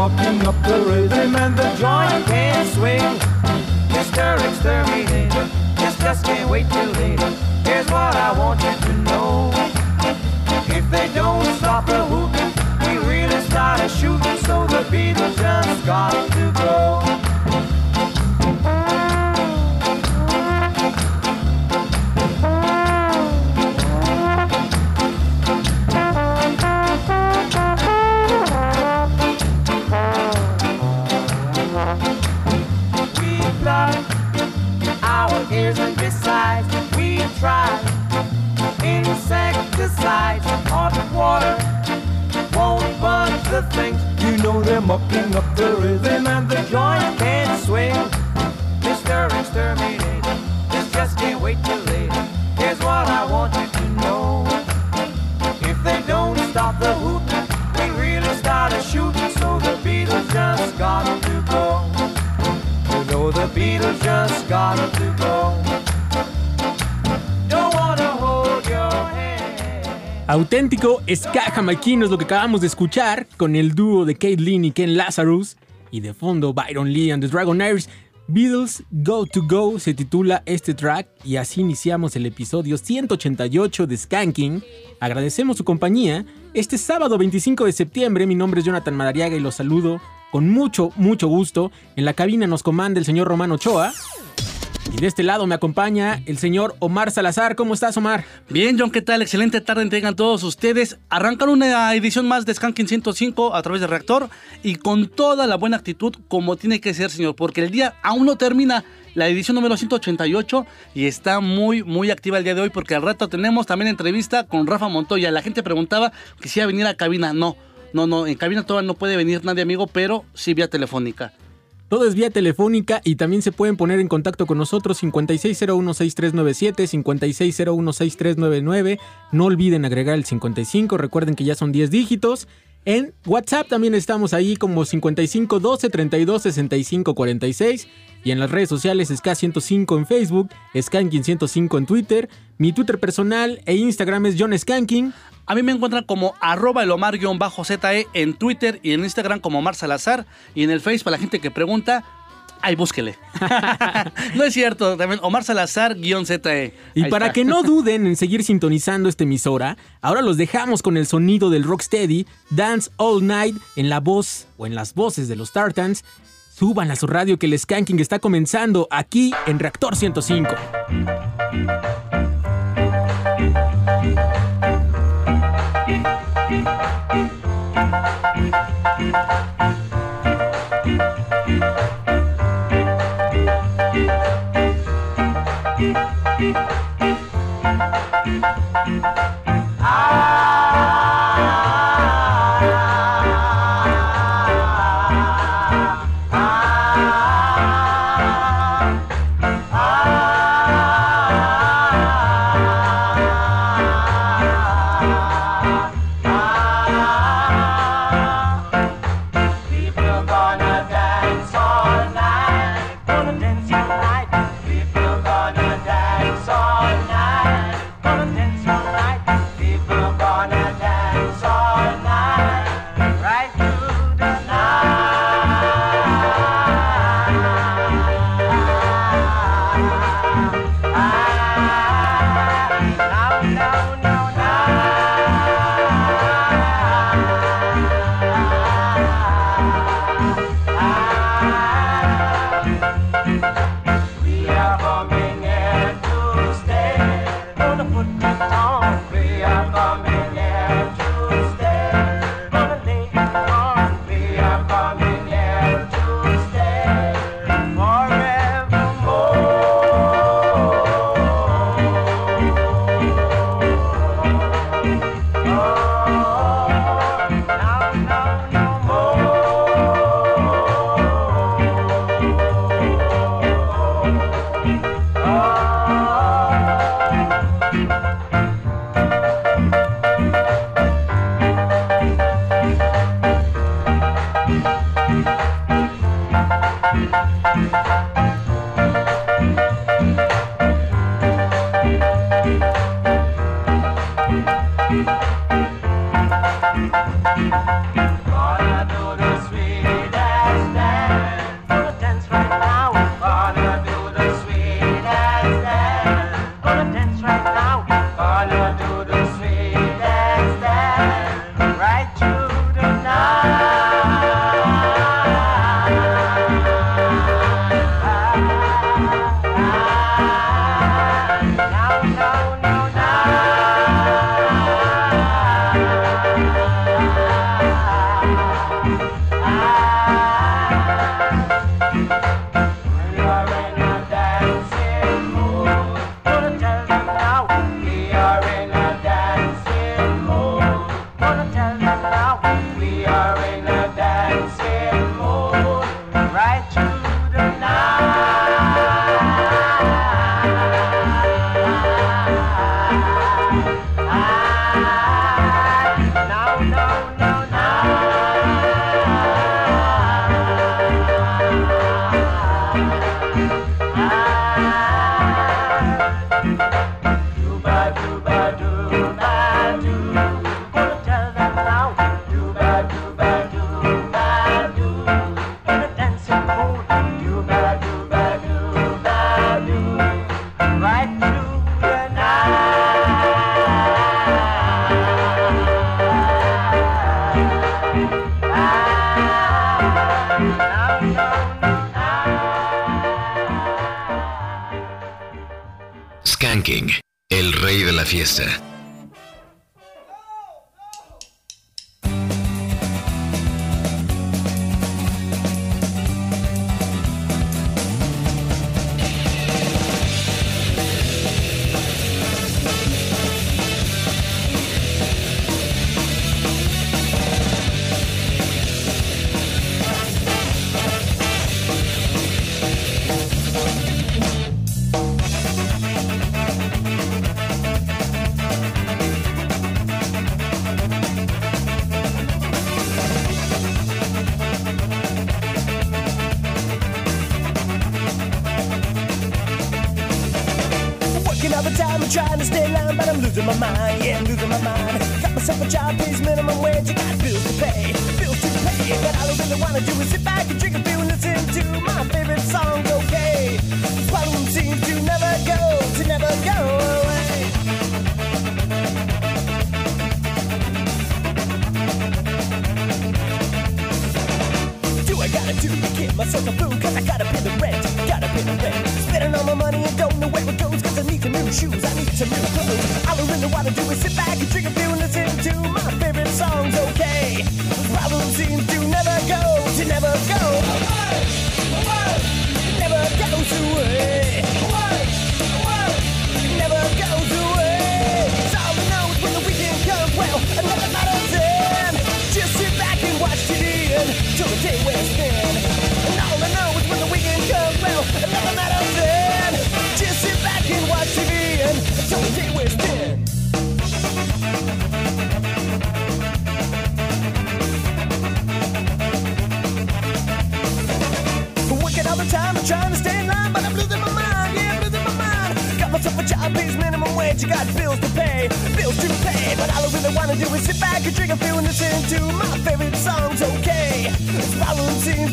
Mucking up the rhythm and the joint can't swing. Mr. Exterminator, this just can't wait till later. Here's what I want you to know. If they don't stop the whooping, we really start a shooting, so the Beatles just got to go. Ska jamaiquino es lo que acabamos de escuchar con el dúo de Kate Lynn y Ken Lazarus y de fondo Byron Lee and the Dragonaires. Beatles Go to Go se titula este track y así iniciamos el episodio 188 de Skanking. Agradecemos su compañía. Este sábado 25 de septiembre mi nombre es Jonathan Madariaga y los saludo con mucho, mucho gusto. En la cabina nos comanda el señor Romano Ochoa. Y de este lado me acompaña el señor Omar Salazar. ¿Cómo estás, Omar? Bien, John, ¿qué tal? Excelente tarde tengan todos ustedes. Arrancan una edición más de Skanking 105 a través de Reactor y con toda la buena actitud como tiene que ser, señor, porque el día aún no termina la edición número 188 y está muy, muy activa el día de hoy porque al rato tenemos también entrevista con Rafa Montoya. La gente preguntaba que venir a cabina. No, no, no, en cabina todavía no puede venir nadie, amigo, pero sí vía telefónica. Todo es vía telefónica y también se pueden poner en contacto con nosotros 56016397, 56016399. No olviden agregar el 55, recuerden que ya son 10 dígitos. En WhatsApp también estamos ahí como 55 12 32 65 46 y en las redes sociales SK105 en Facebook, Skanking105 en Twitter, mi Twitter personal e Instagram es John Skanking. A mí me encuentran como arroba el Omar-ZE en Twitter y en Instagram como Omar Salazar. Y en el Face, para la gente que pregunta, ahí búsquele. no es cierto, también Omar Salazar-ZE. Y para está. que no duden en seguir sintonizando esta emisora, ahora los dejamos con el sonido del Rocksteady, Dance All Night, en la voz o en las voces de los Tartans. Suban a su radio que el skanking está comenzando aquí en Reactor 105. People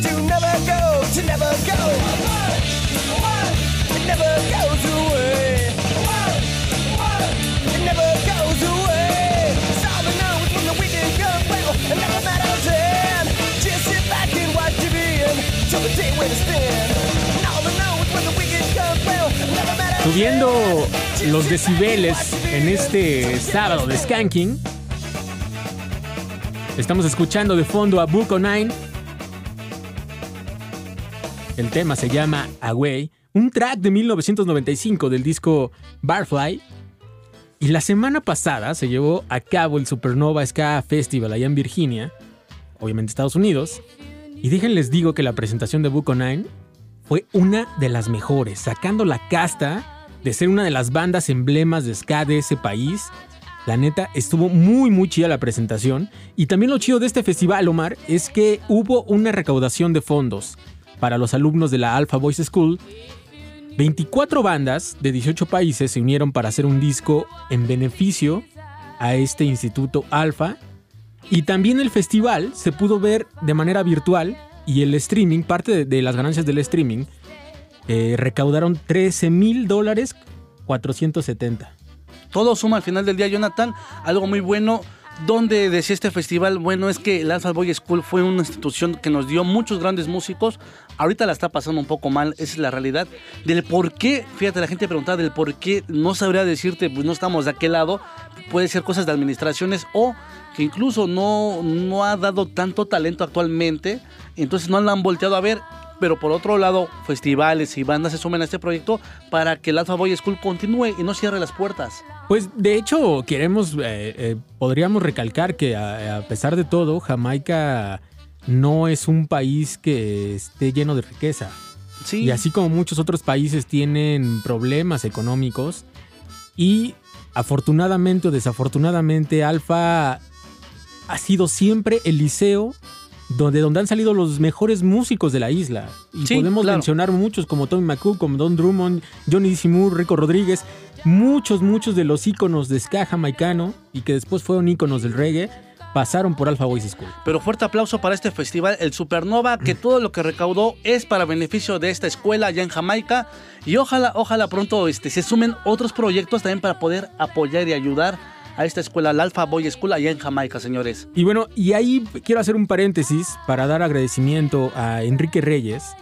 to never go, to never go. It never goes away. It never goes away. It's all I know is when the weekend comes, well, it never matters then. Just sit back and watch TV until the day when it's spin. And all I know is when the weekend comes, well, it never matters Subiendo los decibeles en este sábado de. Skanking. Estamos escuchando de fondo a Buko Nine. El tema se llama Away, un track de 1995 del disco Barfly. Y la semana pasada se llevó a cabo el Supernova Ska Festival allá en Virginia, obviamente Estados Unidos. Y déjenles digo que la presentación de Buko Nine fue una de las mejores, sacando la casta de ser una de las bandas emblemas de ska de ese país. La neta, estuvo muy, muy chida la presentación. Y también lo chido de este festival, Omar, es que hubo una recaudación de fondos para los alumnos de la Alpha Boys School. 24 bandas de 18 países se unieron para hacer un disco en beneficio a este instituto Alpha. Y también el festival se pudo ver de manera virtual y el streaming, parte de, de las ganancias del streaming, eh, recaudaron 13 mil dólares 470. Todo suma al final del día, Jonathan. Algo muy bueno. Donde decía este festival, bueno, es que Alpha Boy School fue una institución que nos dio muchos grandes músicos. Ahorita la está pasando un poco mal, esa es la realidad. Del por qué, fíjate, la gente preguntaba del por qué, no sabría decirte, pues no estamos de aquel lado. Puede ser cosas de administraciones o que incluso no, no ha dado tanto talento actualmente. Entonces no la han volteado a ver. Pero por otro lado, festivales y bandas se sumen a este proyecto para que el Alpha Boy School continúe y no cierre las puertas. Pues de hecho queremos, eh, eh, podríamos recalcar que a, a pesar de todo, Jamaica no es un país que esté lleno de riqueza. Sí. Y así como muchos otros países tienen problemas económicos y afortunadamente o desafortunadamente Alfa ha sido siempre el liceo donde, donde han salido los mejores músicos de la isla. Y Sí, podemos claro. mencionar muchos como Tommy McCook, como Don Drummond, Johnny D. Moore, Rico Rodríguez, muchos, muchos de los íconos de ska jamaicano y que después fueron íconos del reggae, pasaron por Alpha Boys School. Pero fuerte aplauso para este festival, el Supernova, que todo lo que recaudó es para beneficio de esta escuela allá en Jamaica. Y ojalá, ojalá pronto este, se sumen otros proyectos también para poder apoyar y ayudar a esta escuela, la Alpha Boy School, allá en Jamaica, señores. Y bueno, y ahí quiero hacer un paréntesis para dar agradecimiento a Enrique Reyes,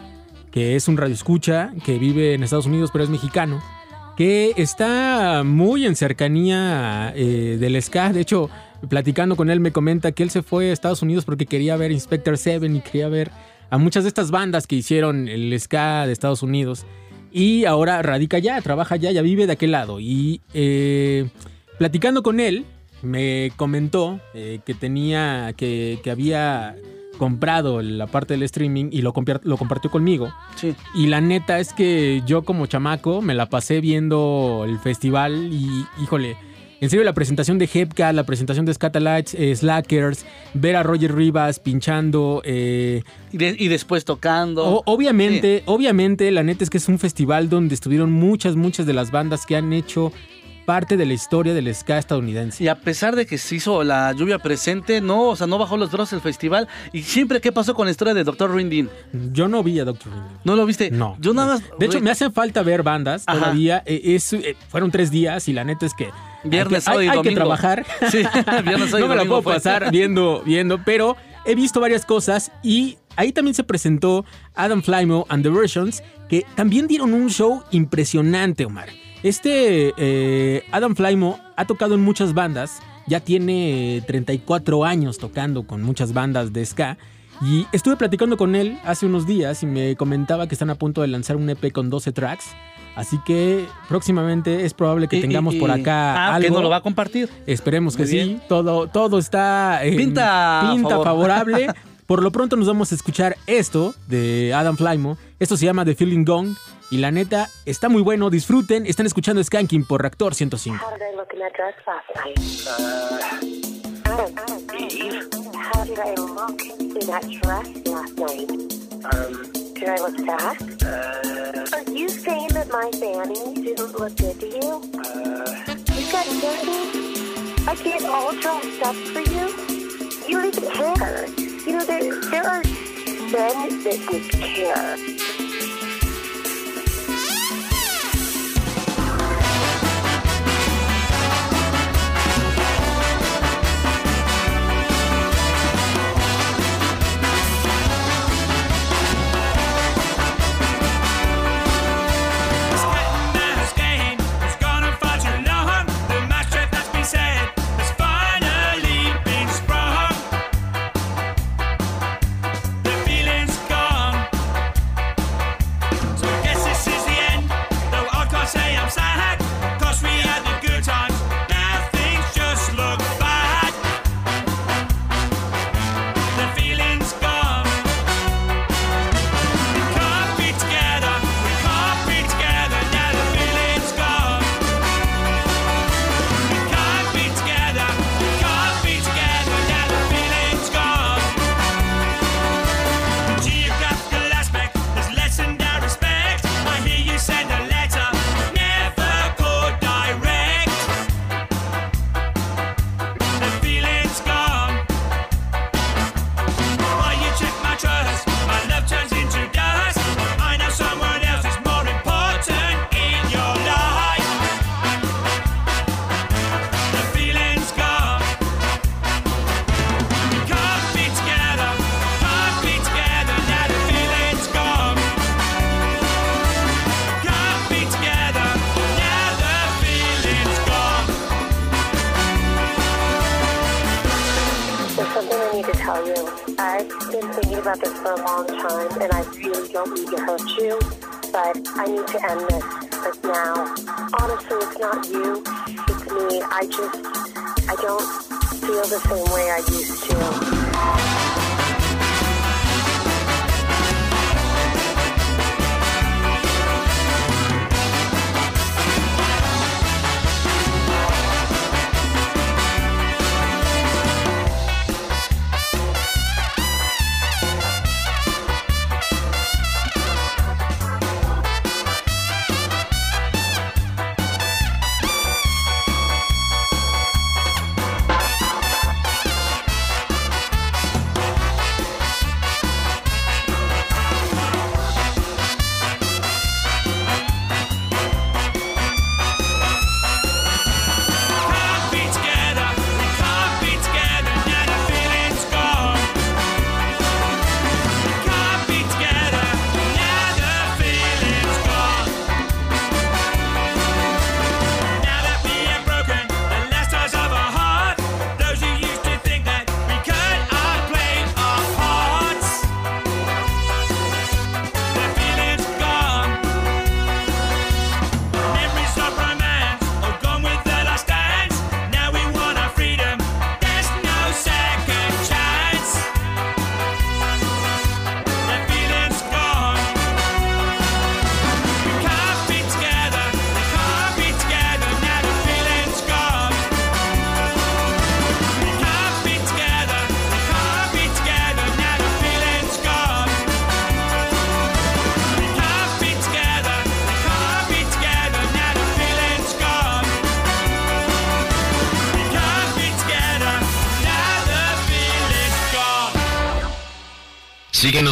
que es un radioescucha que vive en Estados Unidos pero es mexicano. que está muy en cercanía eh, del ska. De hecho, platicando con él me comenta que él se fue a Estados Unidos porque quería ver Inspector Seven y quería ver a muchas de estas bandas que hicieron el ska de Estados Unidos. Y ahora radica allá, trabaja allá, ya vive de aquel lado. Y eh, platicando con él, me comentó eh, que tenía, que, que había comprado la parte del streaming y lo, lo compartió conmigo. Sí. Y la neta es que yo como chamaco me la pasé viendo el festival y, híjole, en serio la presentación de Hepka, la presentación de Scatalites, eh, Slackers, ver a Roger Rivas pinchando, eh, Y, de- y después tocando. o- obviamente, obviamente, la neta es que es un festival donde estuvieron muchas, muchas de las bandas que han hecho parte de la historia del ska estadounidense. Y a pesar de que se hizo la lluvia presente, no, o sea, no bajó los brazos el festival. Y siempre, ¿qué pasó con la historia de Dr. Rindin? Yo no vi a Dr. Ring. ¿No lo viste? No. Yo nada más. De hecho, me hace falta ver bandas Ajá. todavía. Eh, es, eh, fueron tres días y la neta es que. Viernes, hay que, sábado y hay- hay que trabajar. Sí, viernes, sábado y no me la puedo pasar viendo, viendo, pero he visto varias cosas y ahí también se presentó Adam Flymo and the Versions, que también dieron un show impresionante, Omar. Este eh, Adam Flymo ha tocado en muchas bandas, ya tiene 34 años tocando con muchas bandas de ska. Y estuve platicando con él hace unos días y me comentaba que están a punto de lanzar un EP con 12 tracks. Así que próximamente es probable que Y- tengamos y- por acá ah, algo. que no lo va a compartir. Esperemos que sí. Todo, todo está en Pinta pinta favor. favorable. Por lo pronto nos vamos a escuchar esto de Adam Flymo. Esto se llama The Feeling Gong. Y la neta, está muy bueno. Disfruten. Están escuchando Skanking por Reactor 105. How did I look in that dress last night? Adam, Adam, Eve. How did I look in that dress last night? Did I look fat? Uh, Are you saying that my fanny didn't look good to you? Uh, you got nothing? I get all dressed up for you? You don't even care. You know, there, there are men that would care.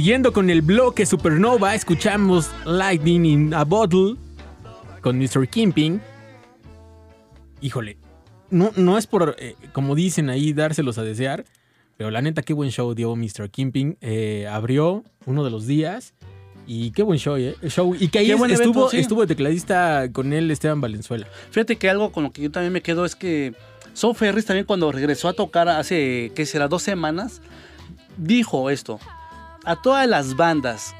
Siguiendo con el bloque Supernova, escuchamos Lightning in a Bottle con Mr. Kimping. Híjole, no, no es por, eh, como dicen ahí, dárselos a desear, pero la neta, qué buen show dio Mr. Kimping. Eh, abrió uno de los días y qué buen show, ¿eh? Show. Y que ahí estuvo, evento, sí. estuvo tecladista con él Esteban Valenzuela. Fíjate que algo con lo que yo también me quedo es que Son Ferris también cuando regresó a tocar hace, ¿qué será? Dos semanas, dijo esto. A todas las bandas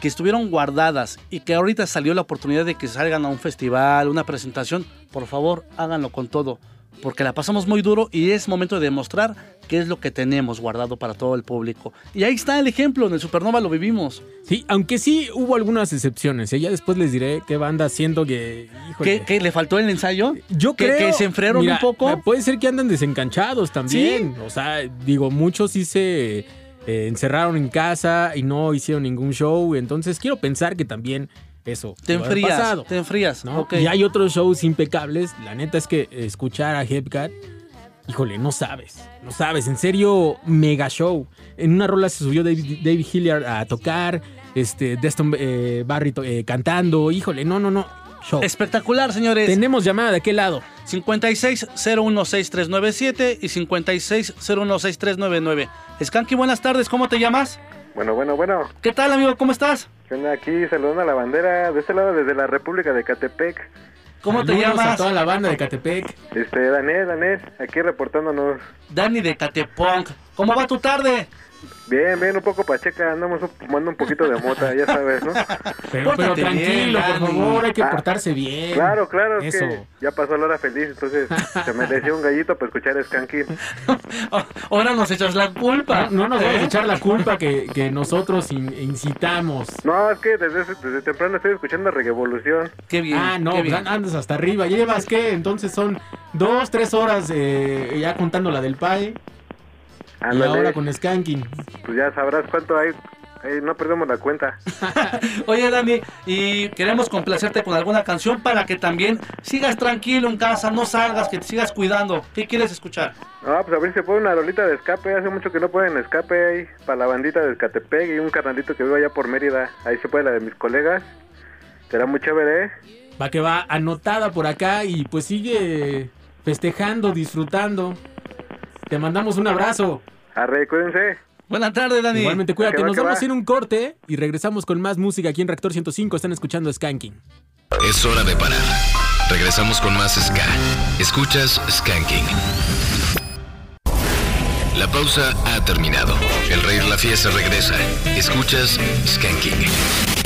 que estuvieron guardadas y que ahorita salió la oportunidad de que salgan a un festival, una presentación, por favor háganlo con todo. Porque la pasamos muy duro y es momento de demostrar qué es lo que tenemos guardado para todo el público. Y ahí está el ejemplo, en el Supernova lo vivimos. Sí, aunque sí hubo algunas excepciones. ¿eh? Ya después les diré qué banda siendo que. híjole, ¿Qué, qué, le faltó el ensayo? Yo ¿Que- creo que se enfriaron Mira, un poco? Puede ser que andan desencanchados también. O sea, digo, muchos sí se eh, encerraron en casa y no hicieron ningún show. Entonces quiero pensar que también eso. Te enfrías, pasado, te enfrías. ¿no? Y hay otros shows impecables. La neta es que escuchar a Hepcat, híjole, no sabes. No sabes. En serio, mega show. En una rola se subió David, David Hilliard a tocar. Este, Deston eh, Barry eh, cantando. Híjole, no, no, no. Show. Espectacular, señores. Tenemos llamada de qué lado. 56016397 y 56016399. Skanky, buenas tardes, ¿cómo te llamas? Bueno, bueno, bueno. ¿Qué tal, amigo? ¿Cómo estás? Aquí saludando a la bandera de este lado desde la República de Catepec. ¿Cómo te llamas? a toda la banda de Catepec. Este, Daniel, Daniel, aquí reportándonos. Dani de Catepunk. ¿Cómo va tu tarde? Bien, bien, un poco pacheca, andamos fumando un poquito de mota, ya sabes, ¿no? Pero, tranquilo, bien, por favor, hay que Ah, portarse bien. Claro, claro, es Eso. que ya pasó la hora feliz, entonces se mereció un gallito para escuchar Skanking. Oh, Ahora nos echas la culpa. No, no nos vamos a echar la culpa que, que nosotros in- incitamos. No, es que desde, desde temprano estoy escuchando Revolución. Qué bien. Ah, no, qué pues bien. andas hasta arriba. ¿Llevas qué? Entonces son dos, tres horas eh, ya contando la del PAE. Y Ándale, ahora con Skanking. pues ya sabrás cuánto hay. No perdemos la cuenta. Oye, Dani, y queremos complacerte con alguna canción para que también sigas tranquilo en casa, no salgas, que te sigas cuidando. ¿Qué quieres escuchar? Ah, pues a ver si se pone una rolita de escape. Hace mucho que no pueden escape ahí para la bandita de Escatepec y un carnalito que vive allá por Mérida. Ahí se puede la de mis colegas. Será muy chévere, ¿eh? Va que va anotada por acá y pues sigue festejando, disfrutando. Te mandamos un abrazo. Arre, cuídense. Buenas tardes, Dani. Igualmente, cuídate. Que va, Nos vamos va. a ir un corte y regresamos con más música aquí en Reactor 105. Están escuchando Skanking. Es hora de parar. Regresamos con más Ska. Escuchas Skanking. La pausa ha terminado. El rey de la fiesta regresa. Escuchas Skanking.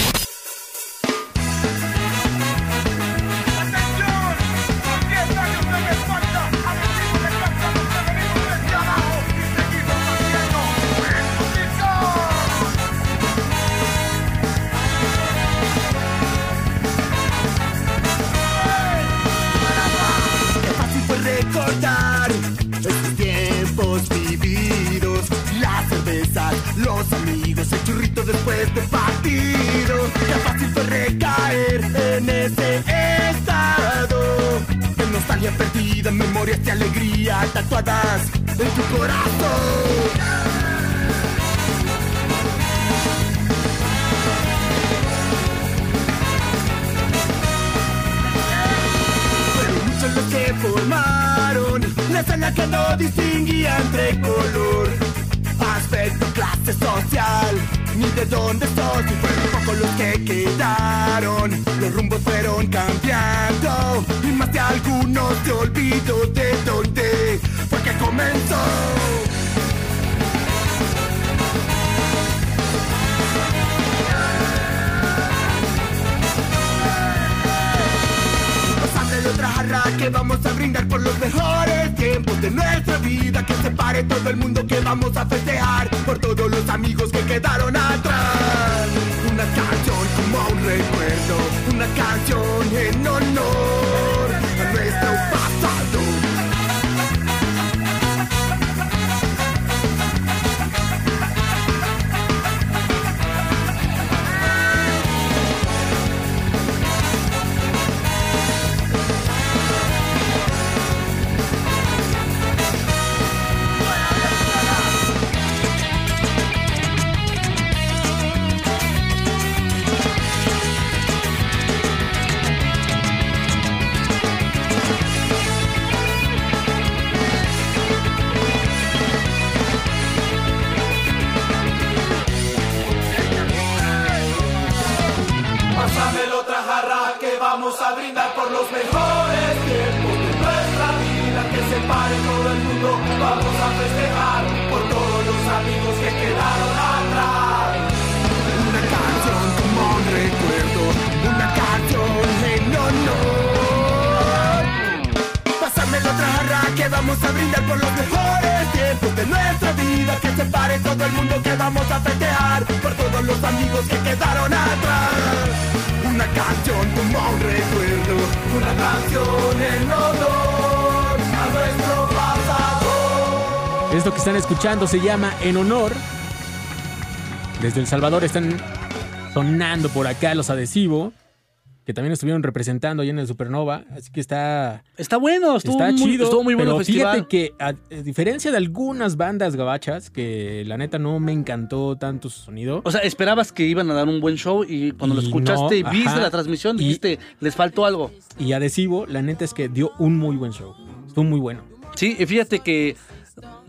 Tatuadas en tu corazón. Los que formaron la escena que no distinguía entre color, aspecto, clase social, ni de dónde sos. Y fueron pocos los que quedaron, los rumbos fueron cambiando, y más de algunos te olvido de dónde que de otra jarra que vamos a brindar por los mejores tiempos de nuestra vida. Que se pare todo el mundo que vamos a festejar por todos los amigos que quedaron atrás. Una canción como un recuerdo, una canción en honor pare todo el mundo, vamos a festejar por todos los amigos que quedaron atrás. Una canción como un recuerdo, una canción en honor. Pásame la otra que vamos a brindar por los mejores tiempos de nuestra vida. Que se pare todo el mundo que vamos a festejar por todos los amigos que quedaron atrás. Una canción como un recuerdo, Una canción en honor. Esto que están escuchando se llama En Honor. Desde El Salvador están sonando por acá los adhesivos. Que también estuvieron representando ahí en el Supernova. Así que está, Está bueno, estuvo, está muy, chido. estuvo muy bueno pero festival. fíjate que, a, a diferencia de algunas bandas gabachas, que la neta no me encantó tanto su sonido. O sea, esperabas que iban a dar un buen show y cuando lo escuchaste y no, viste ajá. la transmisión Y- dijiste, les faltó algo. Y adhesivo, la neta es que dio un muy buen show. Estuvo muy bueno. Sí, y fíjate que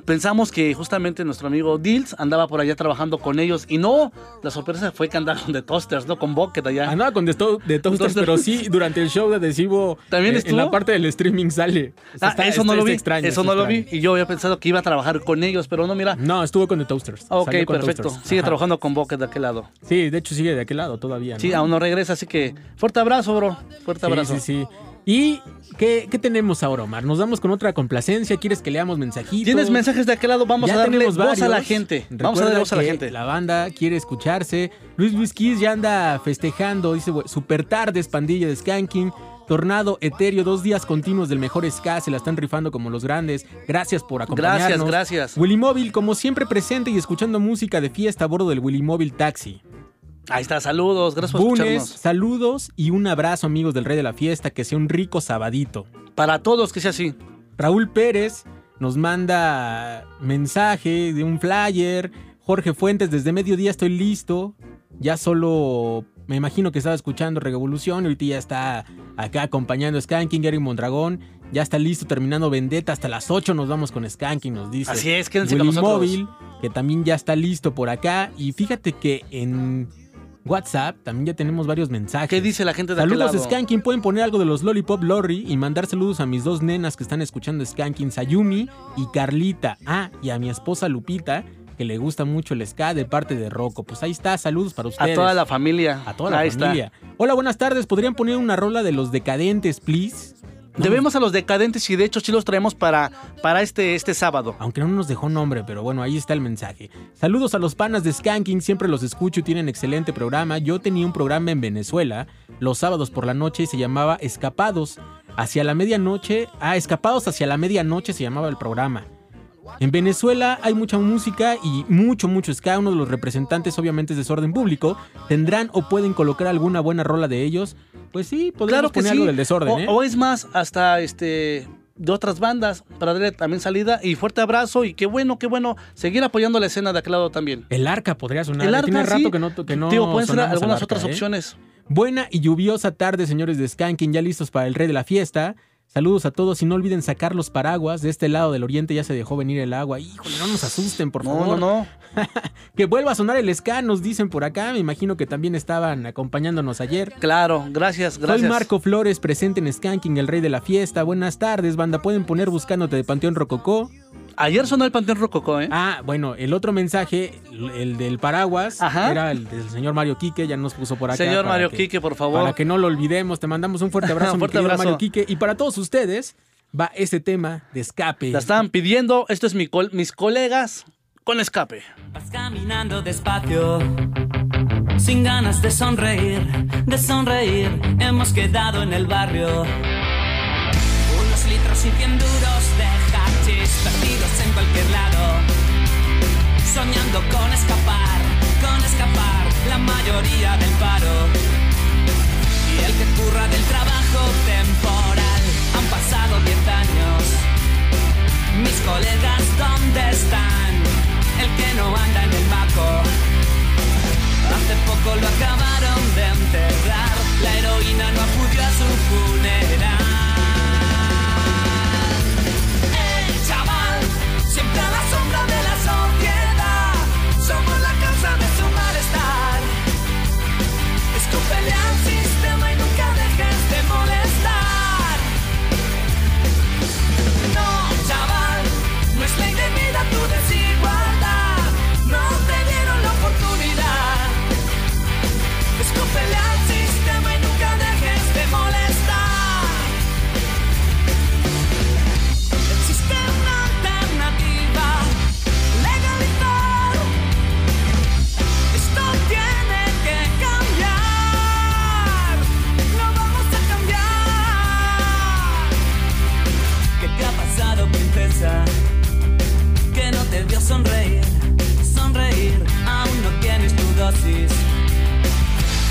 pensamos que justamente nuestro amigo Dills andaba por allá trabajando con ellos y no, la sorpresa fue que andaron de Toasters, ¿no? Con Bucket allá. Andaba con de, to- de Toasters, pero sí, durante el show de adhesivo. ¿También eh, estuvo? En la parte del streaming sale. O sea, Ah, está- eso no lo vi, extraño, eso no lo vi extraño. y yo había pensado que iba a trabajar con ellos, pero no, mira. No, estuvo con The Toasters. Ok, con perfecto. Toasters. Sigue Ajá. trabajando con Bucket de aquel lado. Sí, de hecho sigue de aquel lado todavía. Sí, ¿no? aún no regresa, así que fuerte abrazo, bro. Fuerte Sí, abrazo. sí, sí. ¿Y qué, qué tenemos ahora, Omar? ¿Nos damos con otra complacencia? ¿Quieres que leamos mensajitos? ¿Tienes mensajes de aquel lado? Vamos Ya a darle voz a la gente. Vamos a Recuerda darle voz a la gente. La banda quiere escucharse. Luis Luis Kiss ya anda festejando. Dice, "Güey, super tardes, pandilla de Skanking. Tornado Etéreo, dos días continuos del mejor ska, se la están rifando como los grandes. Gracias por acompañarnos. Gracias, gracias. Willy Móvil, como siempre presente y escuchando música de fiesta a bordo del Willy Móvil Taxi. Ahí está, saludos, gracias por Bunes, escucharnos. saludos y un abrazo amigos del Rey de la Fiesta, que sea un rico sabadito. Para todos, que sea así. Raúl Pérez nos manda mensaje de un flyer. Jorge Fuentes, desde mediodía estoy listo. Ya solo me imagino que estaba escuchando Revolución y ahorita ya está acá acompañando a Skanking, Gary Mondragón. Ya está listo terminando Vendetta. Hasta las 8 nos vamos con Skanking, nos dice. Así es, quédense con Willy nosotros. Móvil, que también ya está listo por acá. Y fíjate que en WhatsApp también ya tenemos varios mensajes. ¿Qué dice la gente de aquel Saludos lado? Skanking, pueden poner algo de los Lollipop Lorry y mandar saludos a mis dos nenas que están escuchando Skanking, Sayumi y Carlita. Ah, y a mi esposa Lupita, que le gusta mucho el ska de parte de Rocco. Pues ahí está, saludos para A ustedes. toda la familia. A toda la Ahí familia. Hola, buenas tardes. ¿Podrían poner una rola de los decadentes, please? Debemos a los decadentes y de hecho sí los traemos para, para este, este sábado. Aunque no nos dejó nombre, pero bueno, ahí está el mensaje. Saludos a los panas de Skanking, siempre los escucho y tienen excelente programa. Yo tenía un programa en Venezuela los sábados por la noche y se llamaba Escapados. Hacia la medianoche, ah, Escapados hacia la medianoche se llamaba el programa. En Venezuela hay mucha música y mucho, mucho ska. Uno de los representantes, obviamente, es desorden público. ¿Tendrán o pueden colocar alguna buena rola de ellos? Pues sí, podríamos Claro que poner sí. algo del desorden, o, ¿eh? o es más, hasta este de otras bandas para darle también salida y fuerte abrazo y qué bueno, qué bueno seguir apoyando la escena de aquel lado también. El arca podría sonar. El arca Tiene rato sí. que no, que no Digo, pueden ser algunas arca, otras ¿eh? opciones. Buena y lluviosa tarde, señores de Skanking, ya listos para el rey de la fiesta. Saludos a todos y no olviden sacar los paraguas. De este lado del oriente ya se dejó venir el agua. Híjole, no nos asusten, por No, favor. no, no. Que vuelva a sonar el ska, nos dicen por acá. Me imagino que también estaban acompañándonos ayer. Claro, gracias, gracias. Soy Marco Flores, presente en Skanking, el rey de la fiesta. Buenas tardes, banda. Pueden poner buscándote de Panteón Rococó. Ayer sonó el Panteón Rococó, ¿eh? Ah, bueno, el otro mensaje, el del paraguas, Ajá. era el del señor Mario Quique, ya nos puso por acá. Señor Mario que- Quique, por favor. Para que no lo olvidemos, te mandamos un fuerte abrazo, mi Fuerte abrazo. Mario Quique. Y para todos ustedes va ese tema de escape. La estaban pidiendo. Esto es mi col- mis colegas con escape. Vas caminando despacio, sin ganas de sonreír, de sonreír. Hemos quedado en el barrio. Unos litros y cien duros de hachís perdidos. Soñando con escapar, con escapar la mayoría del paro. Y el que curra del trabajo temporal, han pasado diez años. Mis colegas, ¿dónde están? El que no anda en el maco. Hace poco lo acabaron de enterrar. La heroína no acudió a su funeral. sonreír, sonreír, aún no tienes tu dosis.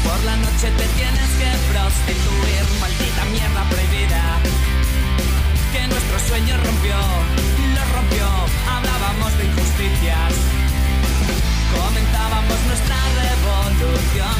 Por la noche te tienes que prostituir, maldita mierda prohibida. Que nuestro sueño rompió, lo rompió, hablábamos de injusticias. Comentábamos nuestra revolución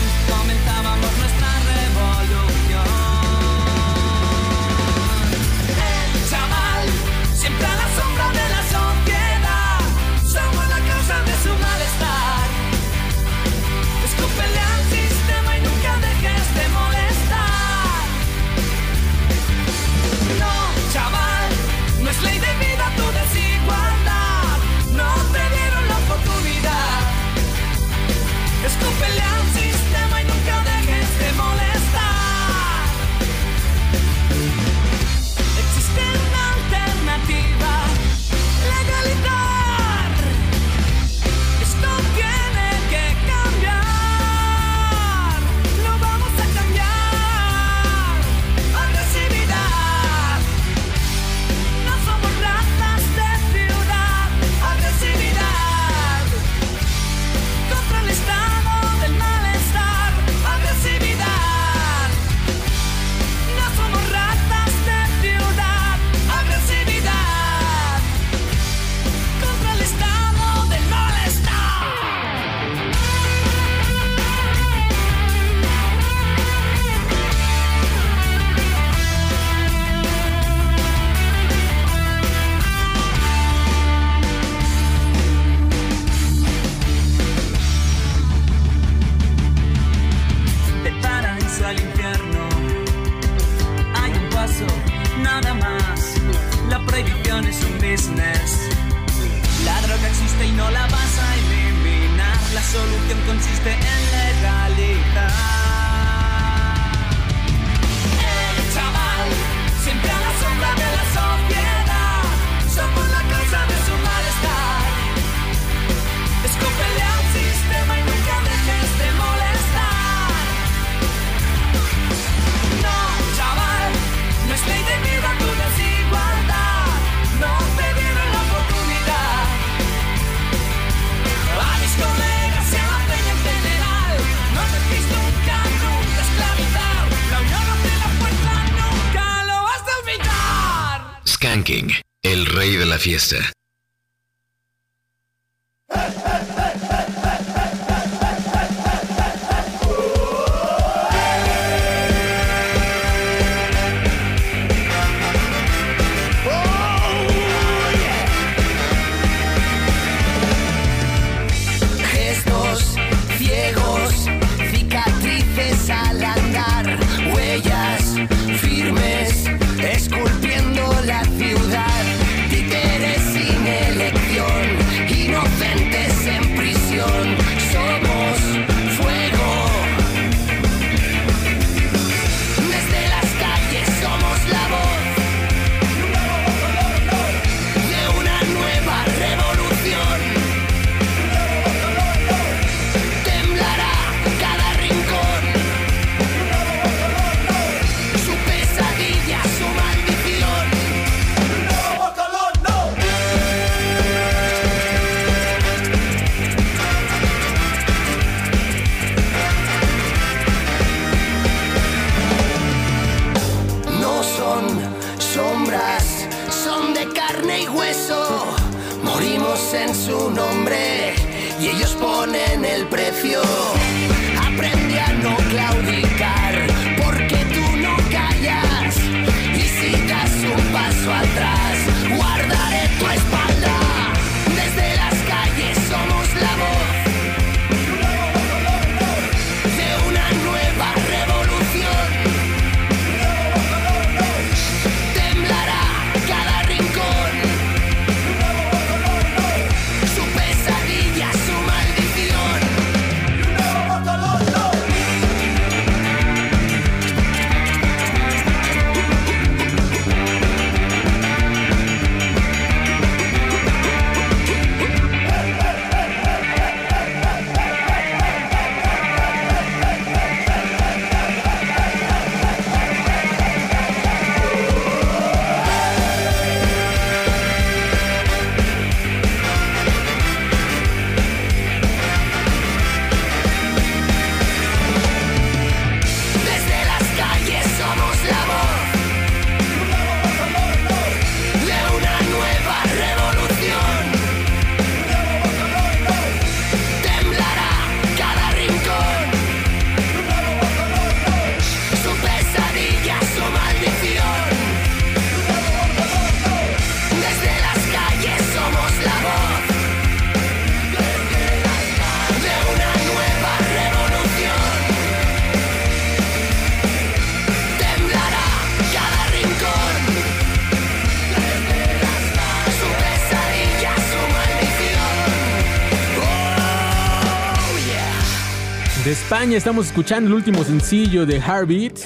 España estamos escuchando el último sencillo de Heartbeat.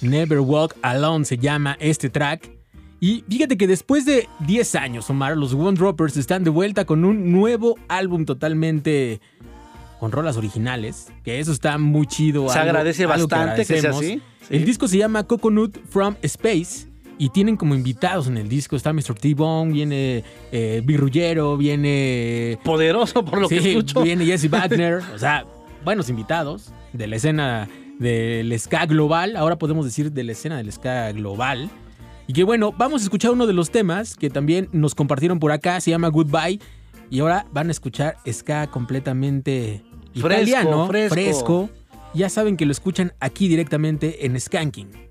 Never Walk Alone se llama este track. Y fíjate que después de 10 años, Omar, los One Droppers están de vuelta con un nuevo álbum totalmente con rolas originales. Que eso está muy chido. Se agradece bastante que sea así, El disco se llama Coconut from Space. Y tienen como invitados en el disco. Está Mr. T-Bone, viene eh, Birrullero, viene Poderoso por lo que escucho. Viene Jesse Wagner, o sea, buenos invitados de la escena del ska global, ahora podemos decir de la escena del ska global. Y que bueno, vamos a escuchar uno de los temas que también nos compartieron por acá, se llama Goodbye. Y ahora van a escuchar ska completamente Fresco, italiano, fresco. Ya saben que lo escuchan aquí directamente en Skanking.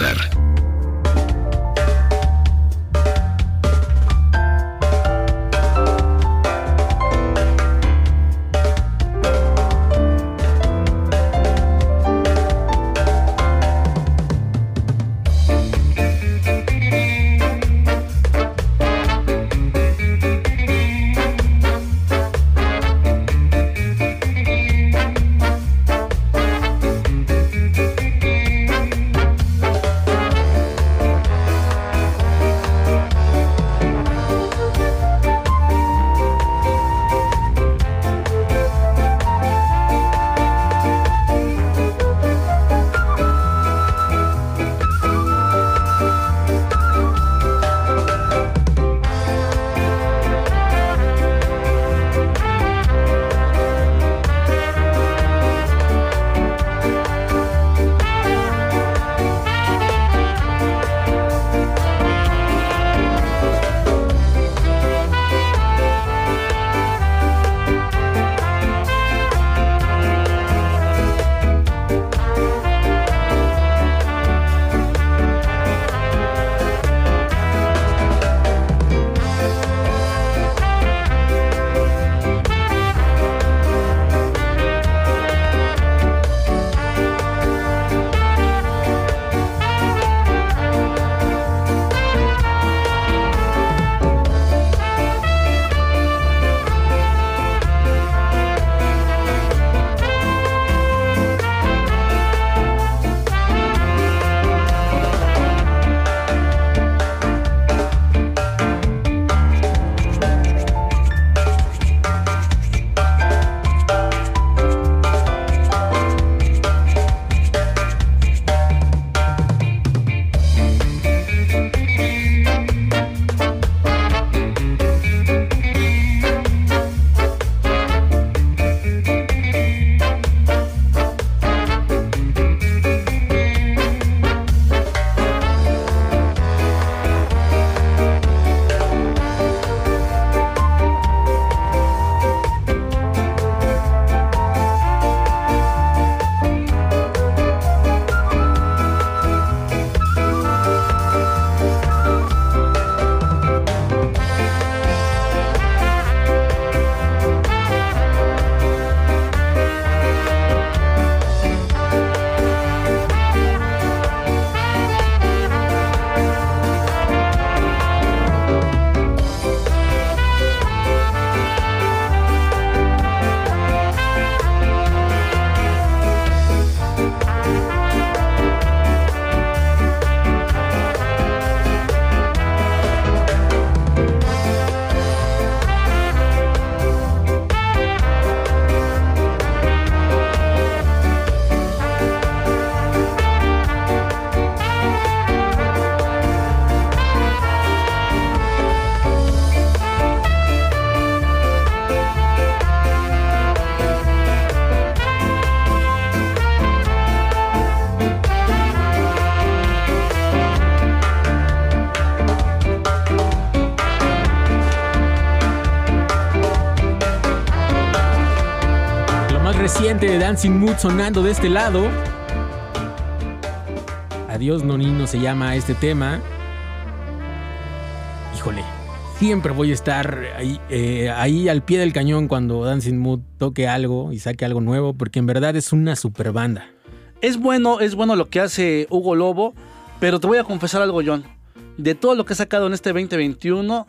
Omar de Dancing Mood sonando de este lado. Adiós Nonino se llama este tema. Híjole, siempre voy a estar ahí, eh, ahí al pie del cañón cuando Dancing Mood toque algo y saque algo nuevo, porque en verdad es una super banda. Es bueno, es bueno lo que hace Hugo Lobo, pero te voy a confesar algo, John. De todo lo que he sacado en este 2021,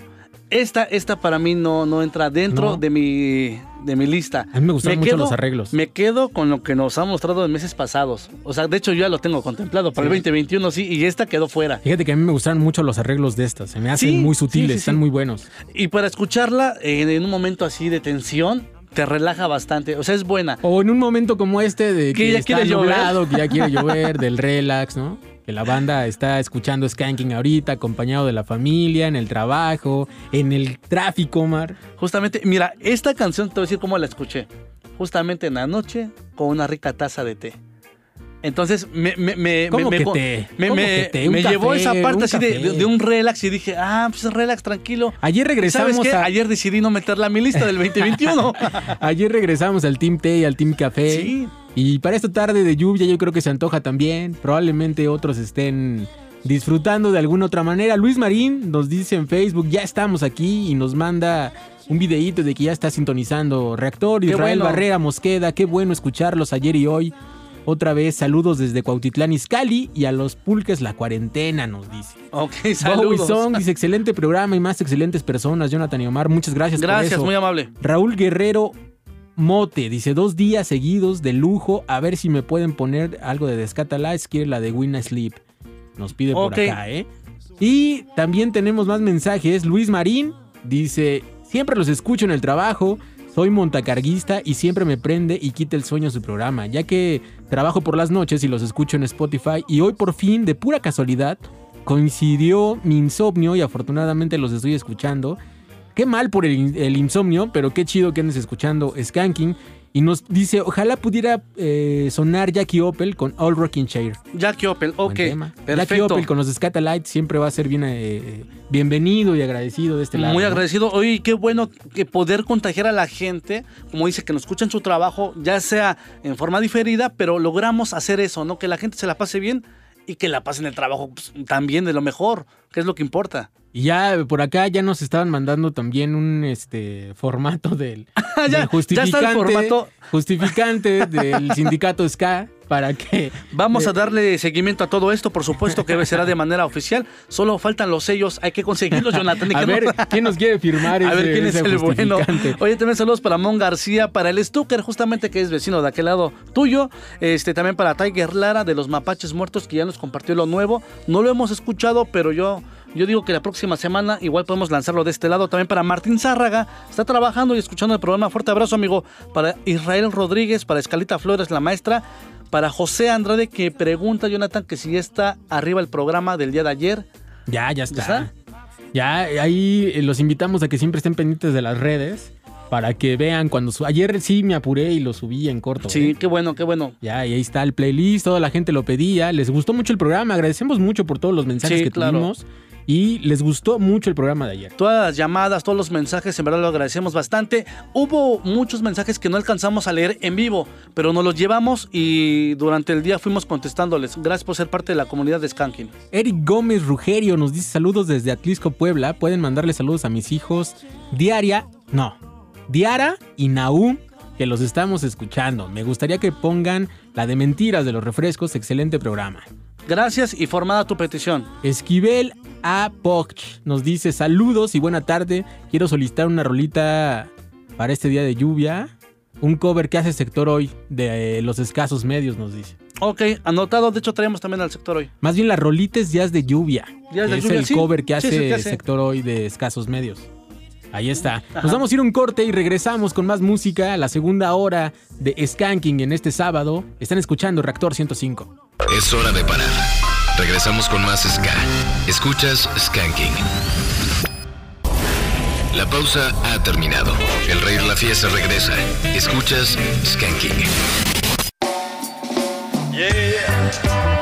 esta, esta para mí no, no entra dentro No. de, mi, de mi lista. A mí me gustaron mucho los arreglos. Me quedo con lo que nos ha mostrado en meses pasados. O sea, de hecho yo ya lo tengo contemplado para el 2021, sí, y esta quedó fuera. Fíjate que a mí me gustaron mucho los arreglos de estas, se me hacen Sí, muy sutiles, sí, están muy buenos. Y para escucharla en, en un momento así de tensión, te relaja bastante. O sea, es buena. O en un momento como este de que, Que ya está quiere llover. que ya quiere llover, del relax, ¿no? Que la banda está escuchando Skanking ahorita, acompañado de la familia, en el trabajo, en el tráfico, Omar. Justamente, mira, esta canción te voy a decir cómo la escuché. Justamente en la noche con una rica taza de té. Entonces me, me, me, ¿Cómo me- que me- ¿Cómo me- que me llevó café, esa parte así de, de- de un relax y dije, ah, pues relax, tranquilo. Ayer regresamos ¿Sabes qué? a- Ayer decidí no meterla a mi lista del 2021. Ayer regresamos al Team Té y al Team Café. Sí. Y para esta tarde de lluvia yo creo que se antoja también. Probablemente otros estén disfrutando de alguna otra manera. Luis Marín nos dice en Facebook, ya estamos aquí y nos manda un videíto de que ya está sintonizando Reactor. Israel bueno. Barrera Mosqueda, qué bueno escucharlos ayer y hoy. Otra vez saludos desde Cuautitlán Izcalli y a los pulques la cuarentena nos dice. ok, Bowie saludos. Song dice excelente programa y más excelentes personas. Jonathan y Omar, muchas gracias, por Gracias, eso. muy amable. Raúl Guerrero Mote dice dos días seguidos de lujo. A ver si me pueden poner algo de Descatalize. Quiere la de Win Sleep. Nos pide por acá, ¿eh? Y también tenemos más mensajes. Luis Marín dice: Siempre los escucho en el trabajo. Soy montacarguista y siempre me prende y quita el sueño su programa, ya que trabajo por las noches y los escucho en Spotify. Y hoy, por fin, de pura casualidad, coincidió mi insomnio y afortunadamente los estoy escuchando. Qué mal por el, in- el insomnio, pero qué chido que andes escuchando Skanking. Y nos dice, ojalá pudiera eh, sonar Jackie Opel con All Rocking Chair. Jackie Opel, ok. tema. Jackie Perfecto. Opel con los Scatalites siempre va a ser bien eh, bienvenido y agradecido de este lado. Muy ¿no? agradecido. Oye, qué bueno que poder contagiar a la gente, como dice, que nos escuchan su trabajo, ya sea en forma diferida, pero logramos hacer eso, ¿no? Que la gente se la pase bien y que la pase en el trabajo pues, también de lo mejor, que es lo que importa. Y ya por acá ya nos estaban mandando también un este formato del, Ya- del ya está el justificante, formato. justificante del sindicato SK para que Vamos a darle seguimiento a todo esto, por supuesto que será de manera oficial. Solo faltan los sellos, hay que conseguirlos, Jonathan. a ver quién nos quiere firmar A ver ese- quién es ese el bueno. Oye, también saludos para Mon García, para el Stucker, justamente que es vecino de aquel lado tuyo. Este, también para Tiger Lara de los Mapaches Muertos, que ya nos compartió lo nuevo. No lo hemos escuchado, pero yo, yo digo que la próxima semana igual podemos lanzarlo de este lado. También para Martín Zárraga, está trabajando y escuchando el programa. Fuerte abrazo, amigo. Para Israel Rodríguez, para Escalita Flores, la maestra. Para José Andrade, que pregunta, Jonathan, que si ya está arriba el programa del día de ayer. Ya, ya está. está? Ya, ahí eh, los invitamos a que siempre estén pendientes de las redes para que vean cuando su... Ayer sí me apuré y lo subí en corto. Sí, ¿eh? qué bueno, qué bueno. Ya, y ahí está el playlist, toda la gente lo pedía, les gustó mucho el programa, agradecemos mucho por todos los mensajes Sí, que claro. tuvimos y les gustó mucho el programa de ayer. Todas las llamadas, todos los mensajes, en verdad lo agradecemos bastante. Hubo muchos mensajes que no alcanzamos a leer en vivo, pero nos los llevamos y durante el día fuimos contestándoles. Gracias por ser parte de la comunidad de Skanking. Eric Gómez Rugerio nos dice saludos desde Atlisco, Puebla. Pueden mandarle saludos a mis hijos Diaria, no, Diara y Naum, que los estamos escuchando. Me gustaría que pongan la de mentiras de los refrescos, excelente programa. Gracias y formada tu petición. Esquivel A. Poch nos dice saludos y buena tarde. Quiero solicitar una rolita para este día de lluvia. Un cover que hace sector hoy de eh, los escasos medios, nos dice. Ok, anotado. De hecho, traemos también al sector hoy. Más bien la rolita es Jazz de Lluvia. De es Lluvia, el sí. cover que hace sí, que hace. sector hoy de escasos medios. Ahí está. Ajá. Nos vamos a ir a un corte y regresamos con más música. La segunda hora de Skanking en este sábado. Están escuchando Reactor 105. Es hora de parar. Regresamos con más Ska. Escuchas Skanking. La pausa ha terminado. El rey de la fiesta regresa. Escuchas Skanking. So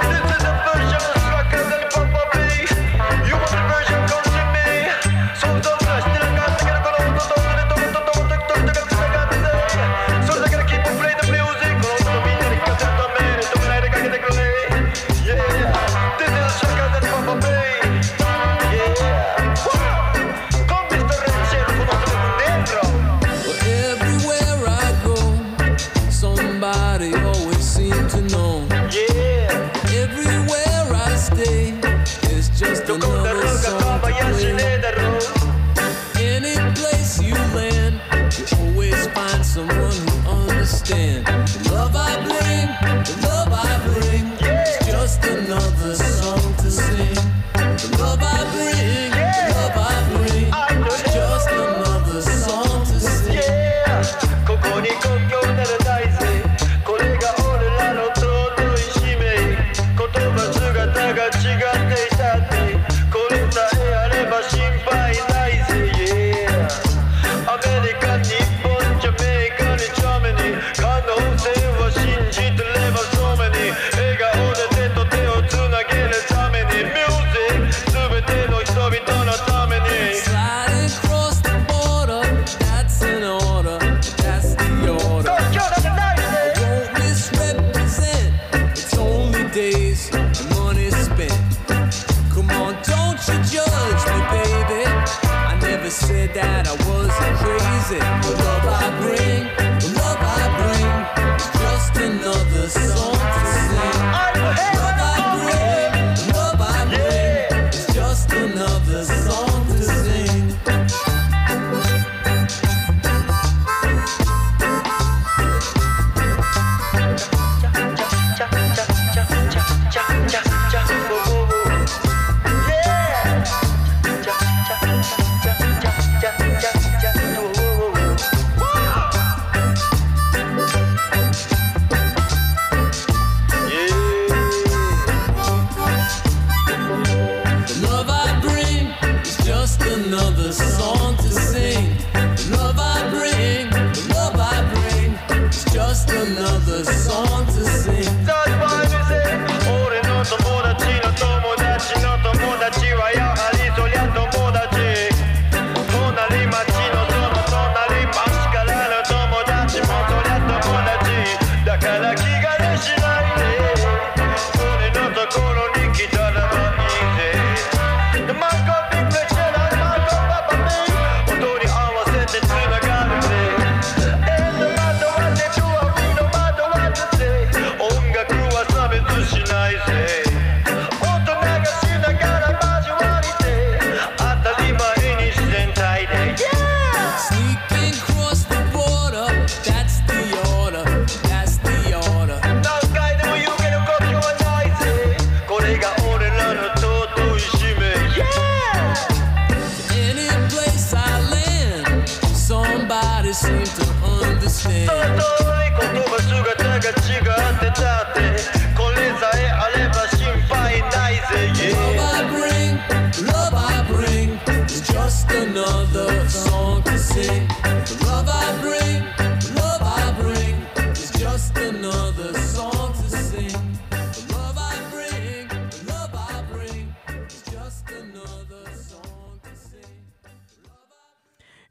just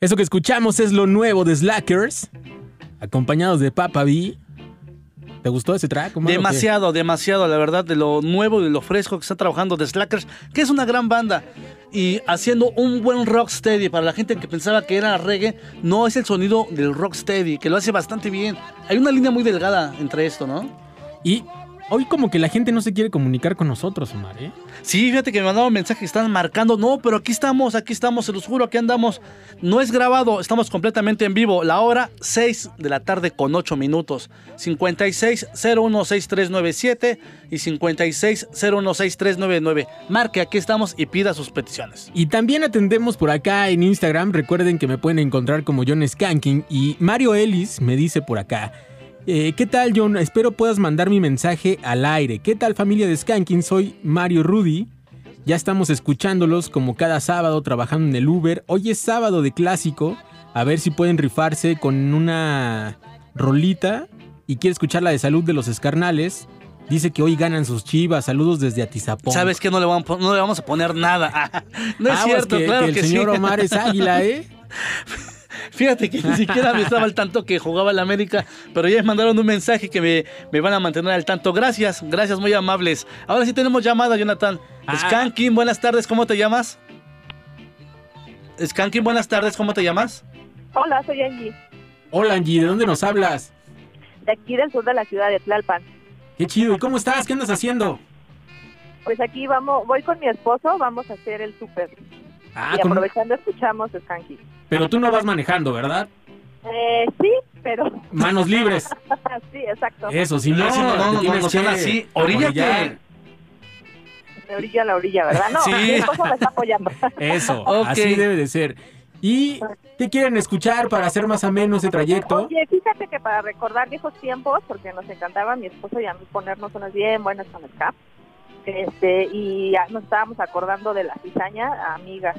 Eso que escuchamos es lo nuevo de Slackers, acompañados de Papa B. ¿Te gustó ese track? Omar? Demasiado, demasiado, la verdad, de lo nuevo y de lo fresco que está trabajando The Slackers, que es una gran banda. Y haciendo un buen rocksteady para la gente que pensaba que era reggae, no es el sonido del rocksteady, que lo hace bastante bien. Hay una línea muy delgada entre esto, ¿no? Y hoy como que la gente no se quiere comunicar con nosotros, Omar, ¿eh? Sí, fíjate que me mandaron mensajes que están marcando. No, pero aquí estamos, aquí estamos, se los juro, aquí andamos. No es grabado, estamos completamente en vivo. La hora 6 de la tarde con 8 minutos. 56016397 y 56016399. Marque, aquí estamos y pida sus peticiones. Y también atendemos por acá en Instagram. Recuerden que me pueden encontrar como John Skanking. Y Mario Ellis me dice por acá. Eh, ¿Qué tal, John? Espero puedas mandar mi mensaje al aire. ¿Qué tal, familia de Skanking? Soy Mario Rudy. Ya estamos escuchándolos como cada sábado trabajando en el Uber. Hoy es sábado de clásico. A ver si pueden rifarse con una rolita. Y quiere escuchar la de salud de los escarnales. Dice que hoy ganan sus chivas. Saludos desde Atizapón. ¿Sabes qué? No le vamos, a pon- no le vamos a poner nada. no es Aguas cierto, que- claro que que, el señor sí. Omar es águila, ¿eh? Fíjate que ni siquiera me estaba al tanto que jugaba la América, pero ya me mandaron un mensaje que me, me van a mantener al tanto. Gracias, gracias, muy amables. Ahora sí tenemos llamada, Jonathan. Ah. Skankin, buenas tardes, ¿cómo te llamas? Skankin, buenas tardes, ¿cómo te llamas? Hola, soy Angie, Hola Angie, ¿de dónde nos hablas? de aquí del sur de la ciudad de Tlalpan. Qué chido, ¿y cómo estás? ¿Qué andas haciendo? Pues aquí vamos, voy con mi esposo, vamos a hacer el súper. Ah, y con- aprovechando escuchamos Skanky. Pero tú no vas manejando, ¿verdad? Eh, sí, pero... Manos libres. sí, exacto. Eso, si no, Sí, no, no, no, no que así. Oríllate. De orilla a la orilla, ¿verdad? No, Sí. mi esposo me está apoyando. Eso, Ok. así debe de ser. ¿Y qué quieren escuchar para hacer más ameno ese trayecto? Oye, fíjate que para recordar viejos tiempos, porque nos encantaba a mi esposo y a mí ponernos unas bien buenas con el cap, este, y ya nos estábamos acordando de la cizaña amiga.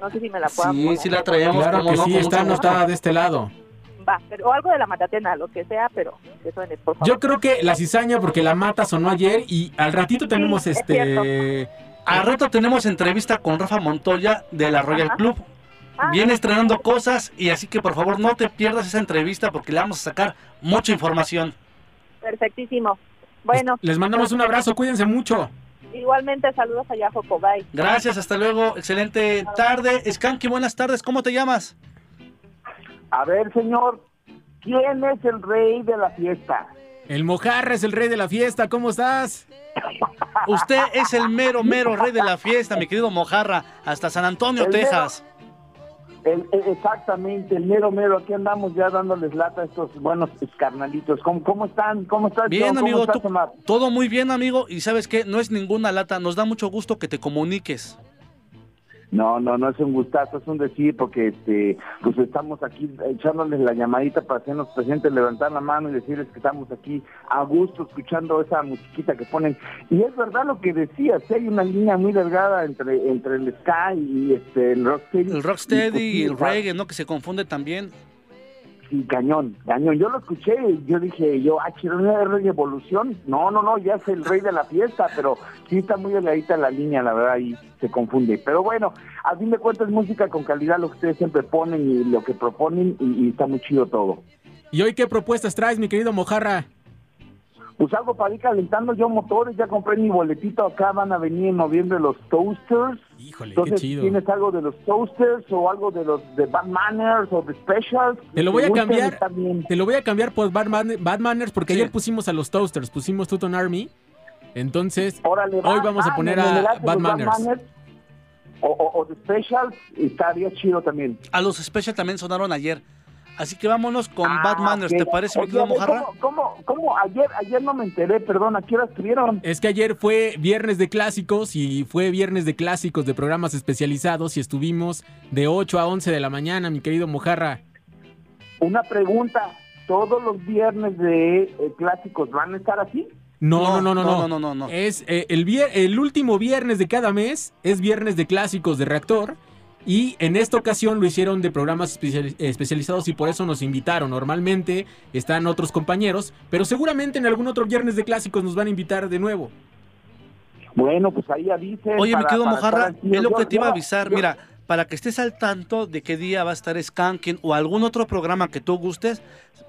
No sé si me la puedan Sí, poner. sí la traemos. Claro como que no, sí, está gusto. anotada de este lado. Va, pero, o algo de la matatena, lo que sea, pero que suene, por favor. Yo creo que la cizaña, porque la mata sonó ayer y al ratito tenemos es este. Al rato tenemos entrevista con Rafa Montoya de la Royal Club. Viene estrenando cosas y así que por favor no te pierdas esa entrevista porque le vamos a sacar mucha información. Perfectísimo. Bueno, Les mandamos un abrazo, cuídense mucho. igualmente saludos allá, Joco. Bye. Gracias, hasta luego. Excelente tarde. Skanky, buenas tardes. ¿Cómo te llamas? A ver, señor, ¿quién es el rey de la fiesta? El Mojarra es el rey de la fiesta, ¿cómo estás? Usted es el mero, mero rey de la fiesta, mi querido Mojarra, hasta San Antonio, El mero- Texas. El- el- exactamente, el mero mero. Aquí andamos ya dándoles lata a estos buenos carnalitos. ¿Cómo, cómo están? ¿Cómo estás, Bien, John? ¿Cómo amigo, estás, tú- Omar? todo muy bien, amigo. Y sabes qué, no es ninguna lata, nos da mucho gusto que te comuniques. No, no, no es un gustazo, es un decir, porque este, pues estamos aquí echándoles la llamadita para hacernos presentes, levantar la mano y decirles que estamos aquí a gusto escuchando esa musiquita que ponen. Y es verdad lo que decías, ¿eh? hay una línea muy delgada entre entre el ska y este, el rocksteady. El rocksteady y el pues, sí, reggae, ¿no? Que se confunde también. Sí, cañón, cañón. Yo lo escuché y yo dije, yo, ah, quiero una reggae evolución. No, no, no, ya es el rey de la fiesta, pero sí está muy delgadita la línea, la verdad, y se confunde. Pero bueno, a fin de cuentas, música con calidad, lo que ustedes siempre ponen y lo que proponen, y, y está muy chido todo. ¿Y hoy qué propuestas traes, mi querido Mojarra? Pues algo para ir calentando yo motores, ya compré mi boletito, acá van a venir en noviembre los Toasters. Híjole, Entonces, qué chido. ¿tienes algo de los Toasters o algo de los de Bad Manners o de Specials? Te lo voy a cambiar. Te lo voy a cambiar por Bad, Man- Bad Manners porque Sí. ayer pusimos a los Toasters, pusimos Tuton Army. Entonces, Órale, hoy va, vamos a va, poner a Bad los Manners. o, o, o de Specials, estaría chido también. A los Special también sonaron ayer. Así que vámonos con Ah, Bad Manners, ok. ¿te parece, mi Oye, ver, Mojarra? ¿Cómo, cómo, cómo? Ayer, ayer no me enteré, perdón, ¿a qué hora estuvieron? Es que ayer fue viernes de clásicos y fue viernes de clásicos de programas especializados y estuvimos de 8 a 11 de la mañana, mi querido Mojarra. Una pregunta, ¿todos los viernes de eh, clásicos van a estar así? No, no, no, no, no. no, no, no, no. Es eh, el, vier- el último viernes de cada mes es viernes de clásicos de reactor. Y en esta ocasión lo hicieron de programas especiali- especializados y por eso nos invitaron. Normalmente están otros compañeros, pero seguramente en algún otro viernes de clásicos nos van a invitar de nuevo. Bueno, pues ahí avisen. Oye, mi querido para Mojarra, es lo que te iba a yo- avisar. yo- Mira, para que estés al tanto de qué día va a estar Skanking o algún otro programa que tú gustes,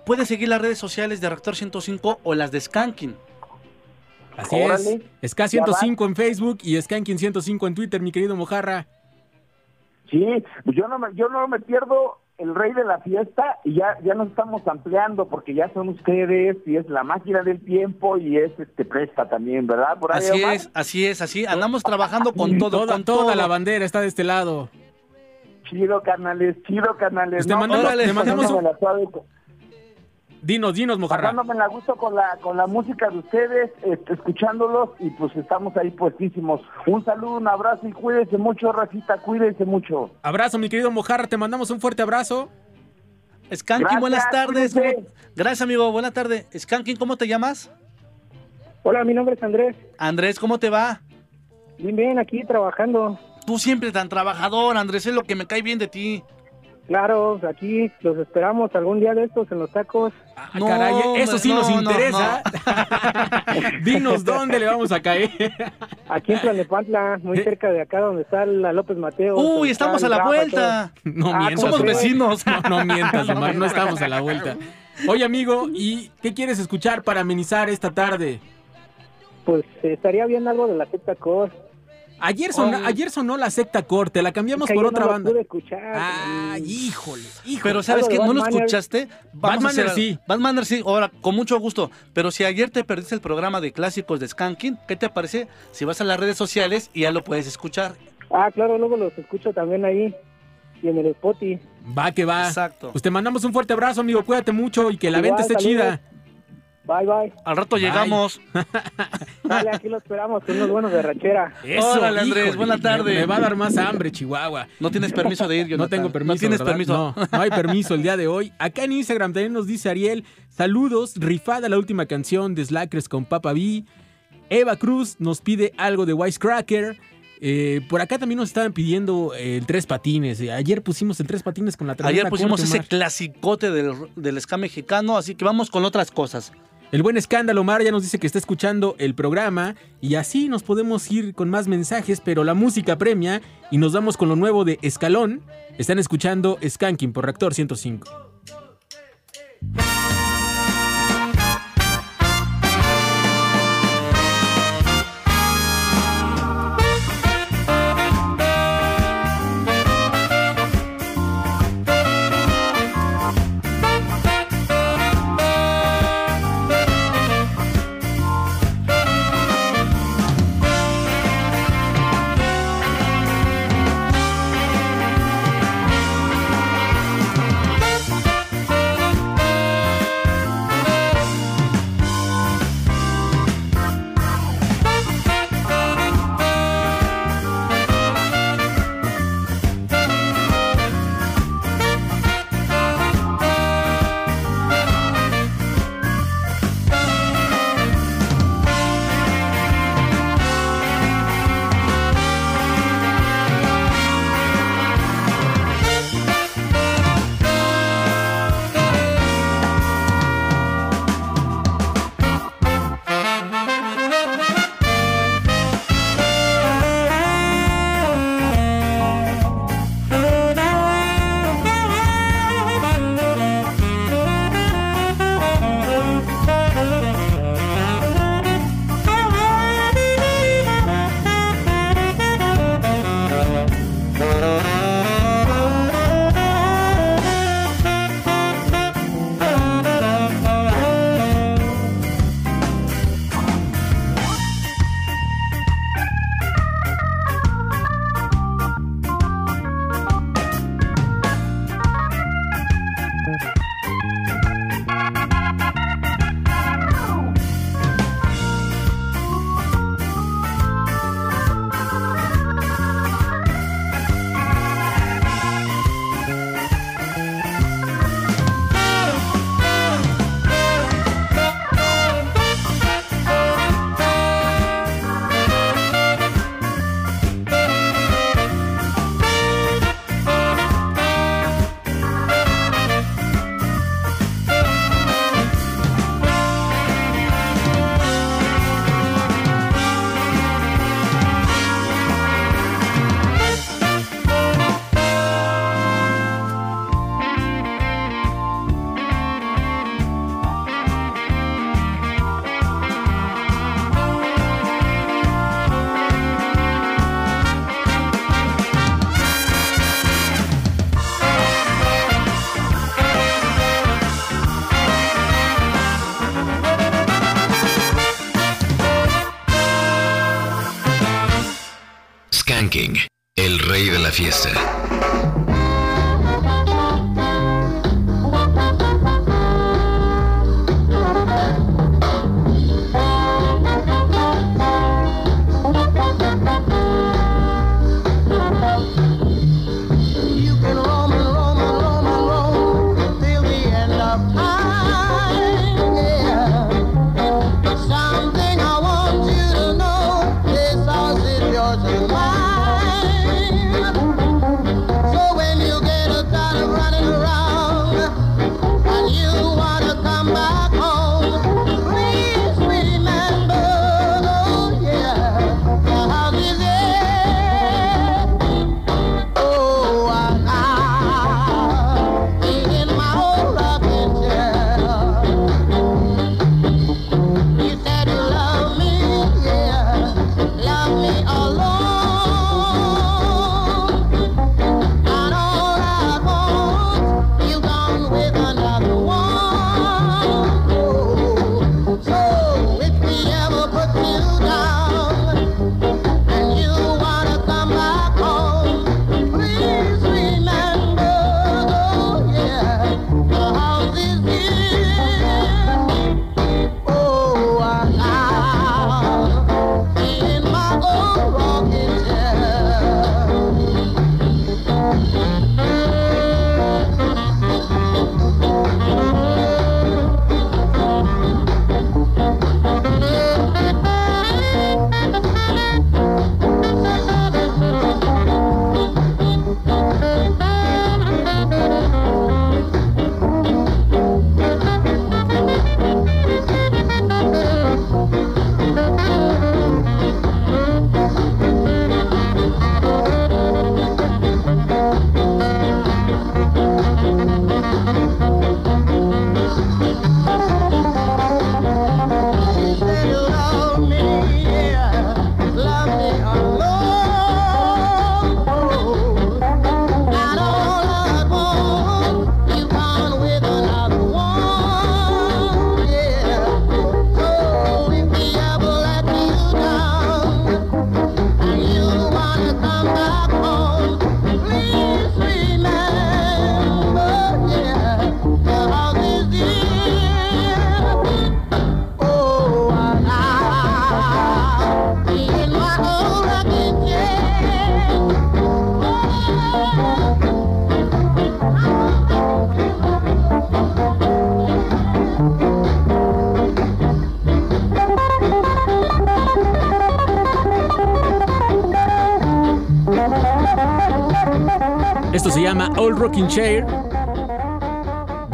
puedes seguir las redes sociales de Reactor 105 o las de Skanking. Así Órale. es. Ska 105 en Facebook y Skanking 105 en Twitter, mi querido Mojarra. Sí, pues yo no me, yo no me pierdo el rey de la fiesta y ya, ya nos estamos ampliando porque ya son ustedes y es la máquina del tiempo y es este presta también, ¿verdad? Por ahí, Así Omar? es, así es, así. Andamos trabajando con todo, toda, con toda todo. la bandera está de este lado. Chido, carnales, chido, carnales. Pues te mandamos- órale, te mandamos un- Dinos, dinos, Mojarra. Pasándome la gusto con la, con la música de ustedes, este, escuchándolos y pues estamos ahí puestísimos. Un saludo, un abrazo y cuídense mucho, Racita, cuídense mucho. Abrazo, mi querido Mojarra. Te mandamos un fuerte abrazo. Gracias, buenas tardes. cuídense. ¿Cómo- Gracias, amigo. Buenas tardes. Skanking, ¿cómo te llamas? Hola, mi nombre es Andrés. Andrés, ¿cómo te va? Bien, bien, aquí trabajando. Tú siempre tan trabajador, Andrés, es lo que me cae bien de ti. Claro, aquí los esperamos algún día de estos en los tacos. Ah, caray, eso sí nos interesa. Dinos dónde le vamos a caer. Aquí en Tlalnepantla, muy cerca de acá donde está la López Mateo. Uy, estamos a la Rafa vuelta. todo. No Ah, mientas. ¿cómo Omar. crees? No, no mientas, Omar. No estamos a la vuelta. Oye, amigo, ¿y qué quieres escuchar para amenizar esta tarde? Pues eh, estaría bien algo de la secta Cos. Ayer, sonó, ayer sonó la secta corte, la cambiamos Que por otra no lo banda. pude escuchar. Ay, híjole, híjole. Pero ¿sabes qué? ¿No lo escuchaste? Batman sí. Batman sí, ahora, con mucho gusto. Pero si ayer te perdiste el programa de clásicos de Skanking, ¿qué te parece si vas a las redes sociales y ya lo puedes escuchar? Ah, claro, luego los escucho también ahí. Y en el Spotify. Va que va. Exacto. Pues te mandamos un fuerte abrazo, amigo. Cuídate mucho y que la Igual, venta esté saludos. chida. Bye, bye. Al rato Bye. llegamos. Dale, aquí lo esperamos unos buenos de rachera. Eso, Órale, Andrés, buena tarde. Me, me va a dar más hambre, Chihuahua. No tienes permiso de ir, No Jonathan. tengo permiso. No tienes ¿verdad? permiso. No, no hay permiso el día de hoy. Acá en Instagram también nos dice Ariel: Saludos, rifada la última canción de Slackers con Papa B. Eva Cruz nos pide algo de Wisecracker. Eh, por acá también nos estaban pidiendo eh, el tres patines. Eh, Ayer pusimos el tres patines con la Ayer pusimos ese clasicote del, del ska mexicano, así que vamos con otras cosas. El buen escándalo, Omar, ya nos dice que está escuchando el programa y así nos podemos ir con más mensajes, pero la música premia y nos vamos con lo nuevo de Escalón. Están escuchando Skanking por Reactor 105.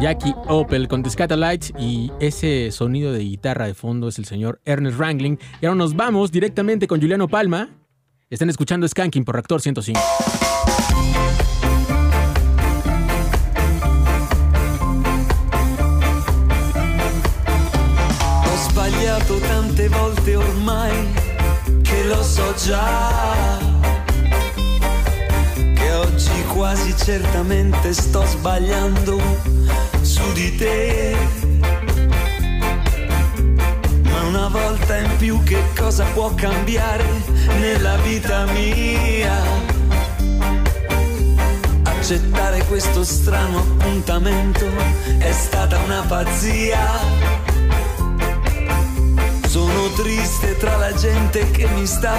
Jackie Opel con The y ese sonido de guitarra de fondo es el señor Ernest Wrangling. Y ahora nos vamos directamente con Juliano Palma. Están escuchando Skanking por Reactor 105. Certamente sto sbagliando su di te. Ma una volta in più che cosa può cambiare nella vita mia? Accettare questo strano appuntamento è stata una pazzia. Sono triste tra la gente che mi sta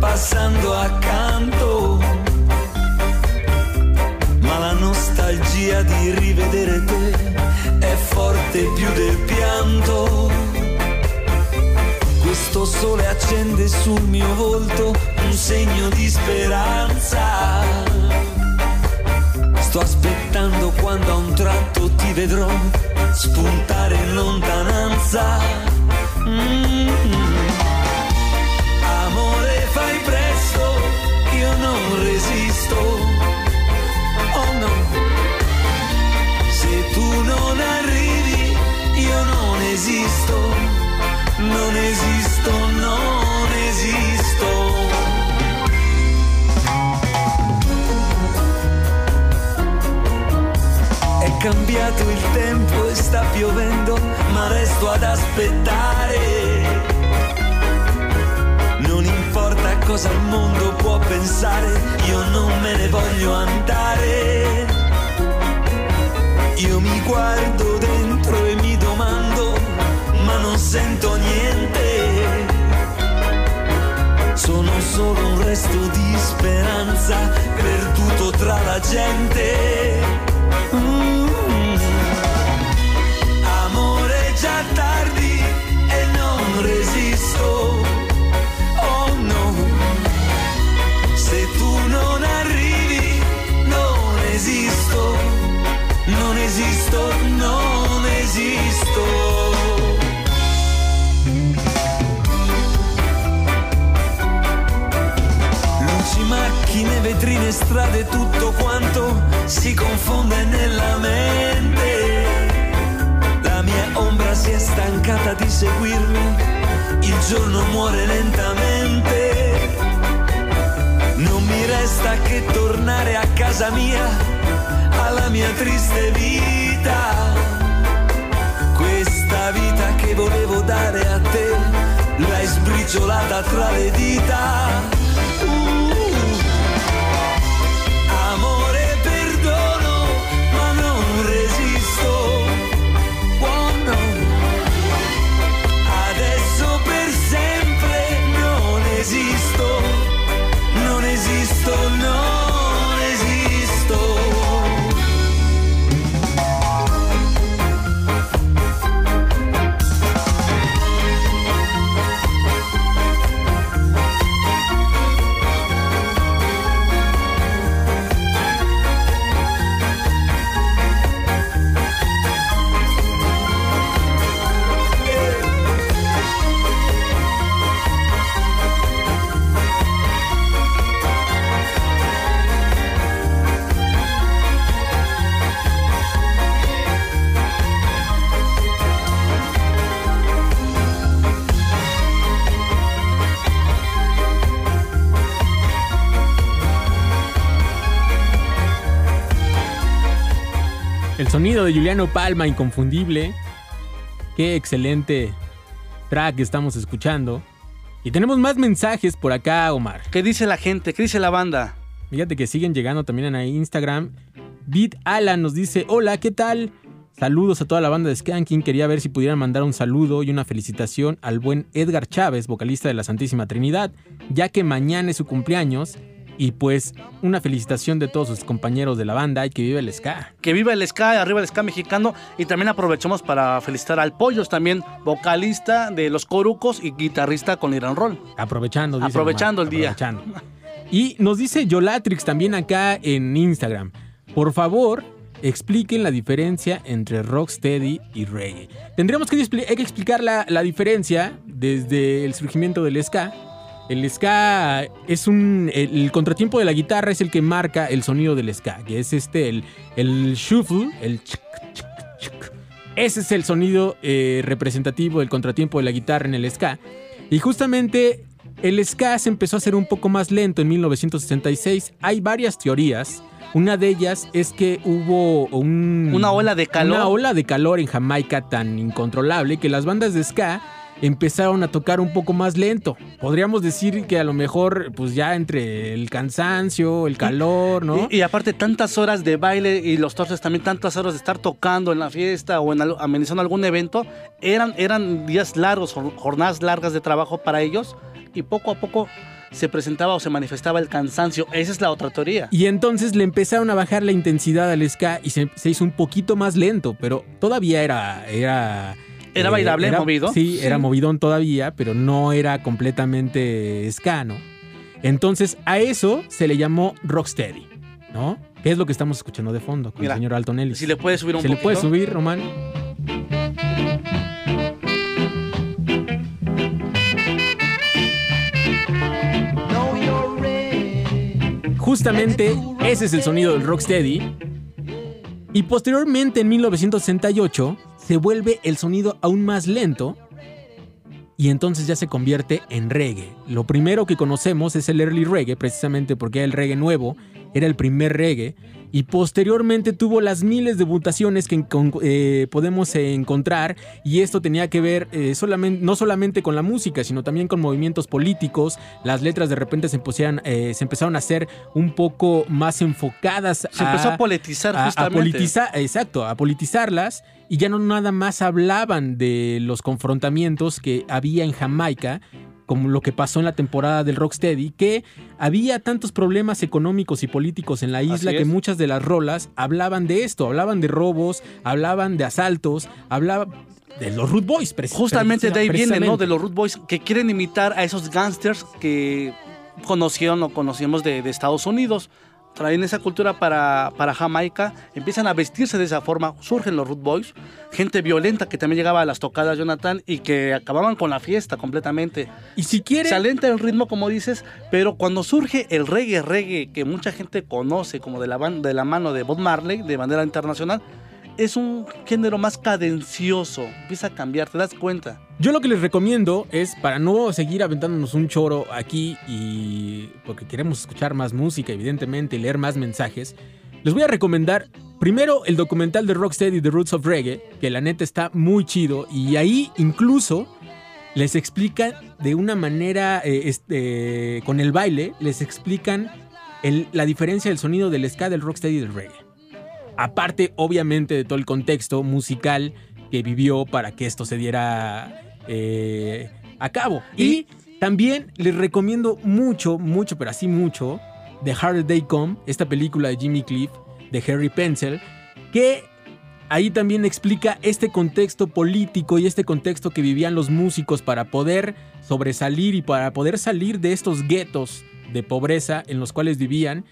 passando accanto. Nostalgia di rivedere te è forte più del pianto. Questo sole accende sul mio volto un segno di speranza. Sto aspettando quando a un tratto ti vedrò spuntare in lontananza. Mm. Amore, fai presto, io non resisto. Esisto. Non esisto, non esisto. È cambiato il tempo e sta piovendo, ma resto ad aspettare. Non importa cosa il mondo può pensare, io non me ne voglio andare. Io mi guardo dentro e mi domando, ma non sento niente. Sono solo un resto di speranza perduto tra la gente. Mm. Amore già tardi e non resisto. Oh no, se tu non arrivi non esisto, non esisto, vetrine, strade, tutto quanto si confonde nella mente. La mia ombra si è stancata di seguirmi, il giorno muore lentamente. Non mi resta che tornare a casa mia, alla mia triste vita. Questa vita che volevo dare a te, l'hai sbriciolata tra le dita. Uh. El sonido de Juliano Palma, inconfundible. Qué excelente track estamos escuchando. Y tenemos más mensajes por acá, Omar. ¿Qué dice la gente? ¿Qué dice la banda? Fíjate que siguen llegando también a Instagram. Beat Alan nos dice, hola, ¿qué tal? Saludos a toda la banda de Skanking. Quería ver si pudieran mandar un saludo y una felicitación al buen Edgar Chávez, vocalista de la Santísima Trinidad, ya que mañana es su cumpleaños. Y pues una felicitación de todos sus compañeros de la banda y que vive el ska. Que viva el ska, arriba el ska mexicano. Y también aprovechamos para felicitar al Pollos, también vocalista de Los Corucos y guitarrista con Iran Roll. Aprovechando, dice Aprovechando el día. aprovechando. Y nos dice Yolatrix también acá en Instagram. Por favor, expliquen la diferencia entre rocksteady y reggae. Tendríamos que, expli- hay que explicar la, la diferencia desde el surgimiento del ska. El ska es un. El, el contratiempo de la guitarra es el que marca el sonido del ska, que es este, el, el shuffle, el chic, chic, chic. Ese es el sonido eh, representativo del contratiempo de la guitarra en el ska. Y justamente el ska se empezó a hacer un poco más lento en 1966. Hay varias teorías. Una de ellas es que hubo un, Una ola de calor. Una ola de calor en Jamaica tan incontrolable que las bandas de ska empezaron a tocar un poco más lento. Podríamos decir que a lo mejor, pues ya entre el cansancio, el calor, ¿no? Y, y aparte tantas horas de baile y los torces también tantas horas de estar tocando en la fiesta o en amenizando algún evento, eran, eran días largos, jor- jornadas largas de trabajo para ellos y poco a poco se presentaba o se manifestaba el cansancio. Esa es la otra teoría. Y entonces le empezaron a bajar la intensidad al ska y se, se hizo un poquito más lento, pero todavía era... Era, ¿Era bailable, movido? Sí, era movidón todavía, pero no era completamente ska, ¿no? Entonces a eso se le llamó rocksteady, ¿no? ¿Qué es lo que estamos escuchando de fondo con Mira, el señor Alton Ellis? Si le puedes subir un ¿Se le puede poquito. subir, Román? Justamente ese es el sonido del rocksteady. Y posteriormente, en 1968, se vuelve el sonido aún más lento y entonces ya se convierte en reggae. Lo primero que conocemos es el early reggae, precisamente porque era el reggae nuevo, era el primer reggae y posteriormente tuvo las miles de mutaciones que eh, podemos encontrar y esto tenía que ver eh, solamente, no solamente con la música, sino también con movimientos políticos. Las letras de repente se, eh, se empezaron a hacer un poco más enfocadas. Se empezó a politizar a- a justamente. politizar- exacto, a politizarlas y ya no nada más hablaban de los confrontamientos que había en Jamaica, como lo que pasó en la temporada del Rocksteady, que había tantos problemas económicos y políticos en la isla que muchas de las rolas hablaban de esto, hablaban de robos, hablaban de asaltos, hablaban de los Root Boys. preci- Justamente de ahí viene, ¿no? precisamente. De los Root Boys que quieren imitar a esos gangsters que conocieron o conocíamos de, de Estados Unidos. Traen esa cultura para, para Jamaica, empiezan a vestirse de esa forma, surgen los Root Boys, gente violenta que también llegaba a las tocadas, Jonathan, y que acababan con la fiesta completamente. Y si quiere... Se alenta el ritmo, como dices, pero cuando surge el reggae, reggae, que mucha gente conoce como de la, de la mano de Bob Marley, de manera internacional, es un género más cadencioso, empieza a cambiar, te das cuenta. Yo lo que les recomiendo es, para no seguir aventándonos un choro aquí y porque queremos escuchar más música, evidentemente, y leer más mensajes, les voy a recomendar primero el documental de Rocksteady The Roots of Reggae, que la neta está muy chido, y ahí incluso les explican de una manera, eh, este, con el baile, les explican la diferencia del sonido del ska, del rocksteady y del reggae. Aparte, obviamente, de todo el contexto musical que vivió para que esto se diera eh, a cabo. Y también les recomiendo mucho, mucho, pero así mucho, The Harder Day Come, esta película de Jimmy Cliff, de Harry Pencil, que ahí también explica este contexto político y este contexto que vivían los músicos para poder sobresalir y para poder salir de estos guetos de pobreza en los cuales vivían.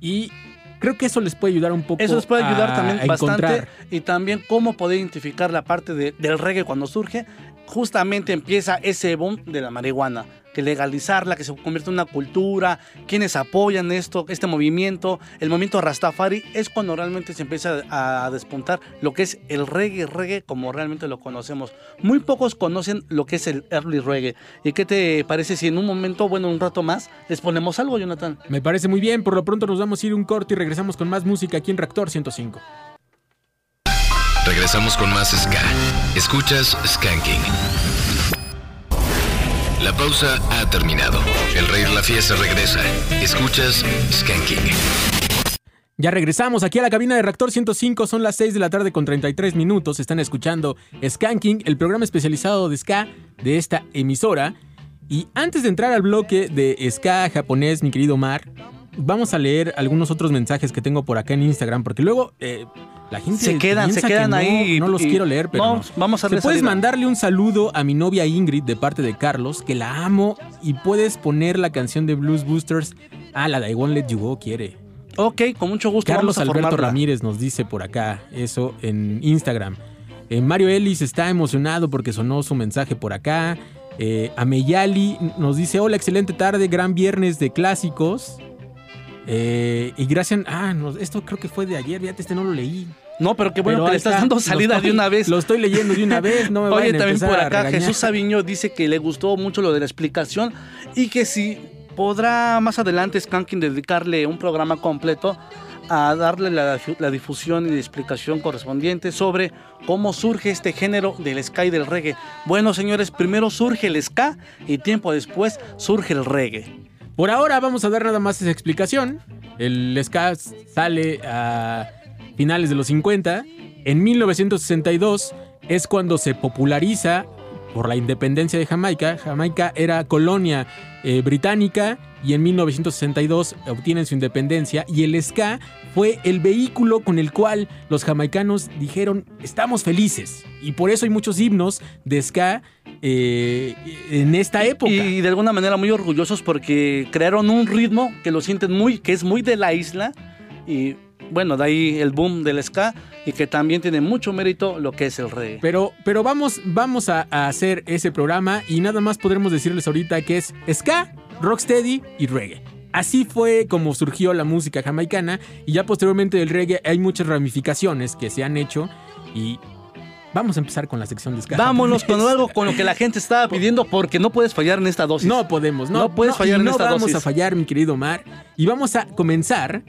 Y creo que eso les puede ayudar un poco. Eso les puede ayudar también bastante. encontrar. Y también cómo poder identificar la parte de- del reggae cuando surge. Justamente empieza ese boom de la marihuana. Que legalizarla, que se convierte en una cultura. Quienes apoyan esto, este movimiento, el movimiento Rastafari, es cuando realmente se empieza a despuntar lo que es el reggae, reggae como realmente lo conocemos. Muy pocos conocen lo que es el early reggae. ¿Y qué te parece si en un momento, bueno, un rato más, les ponemos algo, Jonathan? Me parece muy bien. Por lo pronto nos vamos a ir un corte y regresamos con más música aquí en Reactor 105. Regresamos con más Ska. Escuchas Skanking. La pausa ha terminado. El rey de la fiesta regresa. Escuchas Skanking. Ya regresamos aquí a la cabina de Reactor 105, son las 6 de la tarde con 33 minutos, están escuchando Skanking, el programa especializado de Ska de esta emisora. Y antes de entrar al bloque de Ska japonés, mi querido Mar, vamos a leer algunos otros mensajes que tengo por acá en Instagram, porque luego eh, la gente Se quedan, se que quedan no, ahí y- No los y- quiero leer, pero no, no. vamos a ¿Se darle puedes salida. mandarle un saludo a mi novia Ingrid de parte de Carlos, que la amo, y puedes poner la canción de Blues Boosters. Ah, la de I Won't Let You Go quiere. Ok, con mucho gusto Carlos vamos a Alberto formarla. Ramírez nos dice por acá eso en Instagram. Eh, Mario Ellis está emocionado porque sonó su mensaje por acá. Eh, Ameyali nos dice: Hola, excelente tarde, gran viernes de clásicos. Eh, y gracias. Ah, no, esto creo que fue de ayer, fíjate, este no lo leí. No, pero qué bueno que le estás está, dando salida estoy- de una vez. Lo estoy leyendo de una vez, no me Oye, también por acá. Jesús Sabiño dice que le gustó mucho lo de la explicación y que si podrá más adelante Skanking dedicarle un programa completo a darle la, la difusión y la explicación correspondiente sobre cómo surge este género del ska y del reggae. Bueno, señores, primero surge el ska y tiempo después surge el reggae. Por ahora vamos a dar nada más esa explicación. El ska sale a finales de los 50. En 1962 es cuando se populariza por la independencia de Jamaica. Jamaica era colonia eh, británica y en 1962 obtienen su independencia y el ska fue el vehículo con el cual los jamaicanos dijeron estamos felices y por eso hay muchos himnos de ska eh, en esta época. Y de alguna manera muy orgullosos porque crearon un ritmo que lo sienten muy, que es muy de la isla. Y bueno, de ahí el boom del ska y que también tiene mucho mérito lo que es el reggae. Pero, pero vamos, vamos a, a hacer ese programa y nada más podremos decirles ahorita que es ska, rocksteady y reggae. Así fue como surgió la música jamaicana y ya posteriormente del reggae hay muchas ramificaciones que se han hecho y vamos a empezar con la sección de ska. Vámonos con japonés. algo con lo que la gente estaba pidiendo porque no puedes fallar en esta dosis. No podemos, no, No puedes no, fallar en no esta vamos dosis. a fallar, mi querido Mar. Y vamos a comenzar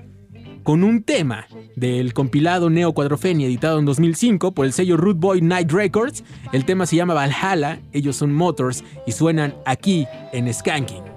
con un tema del compilado Neo Cuadrofenia editado en 2005 por el sello Root Boy Night Records. El tema se llama Valhalla, ellos son Motors y suenan aquí en Skanking.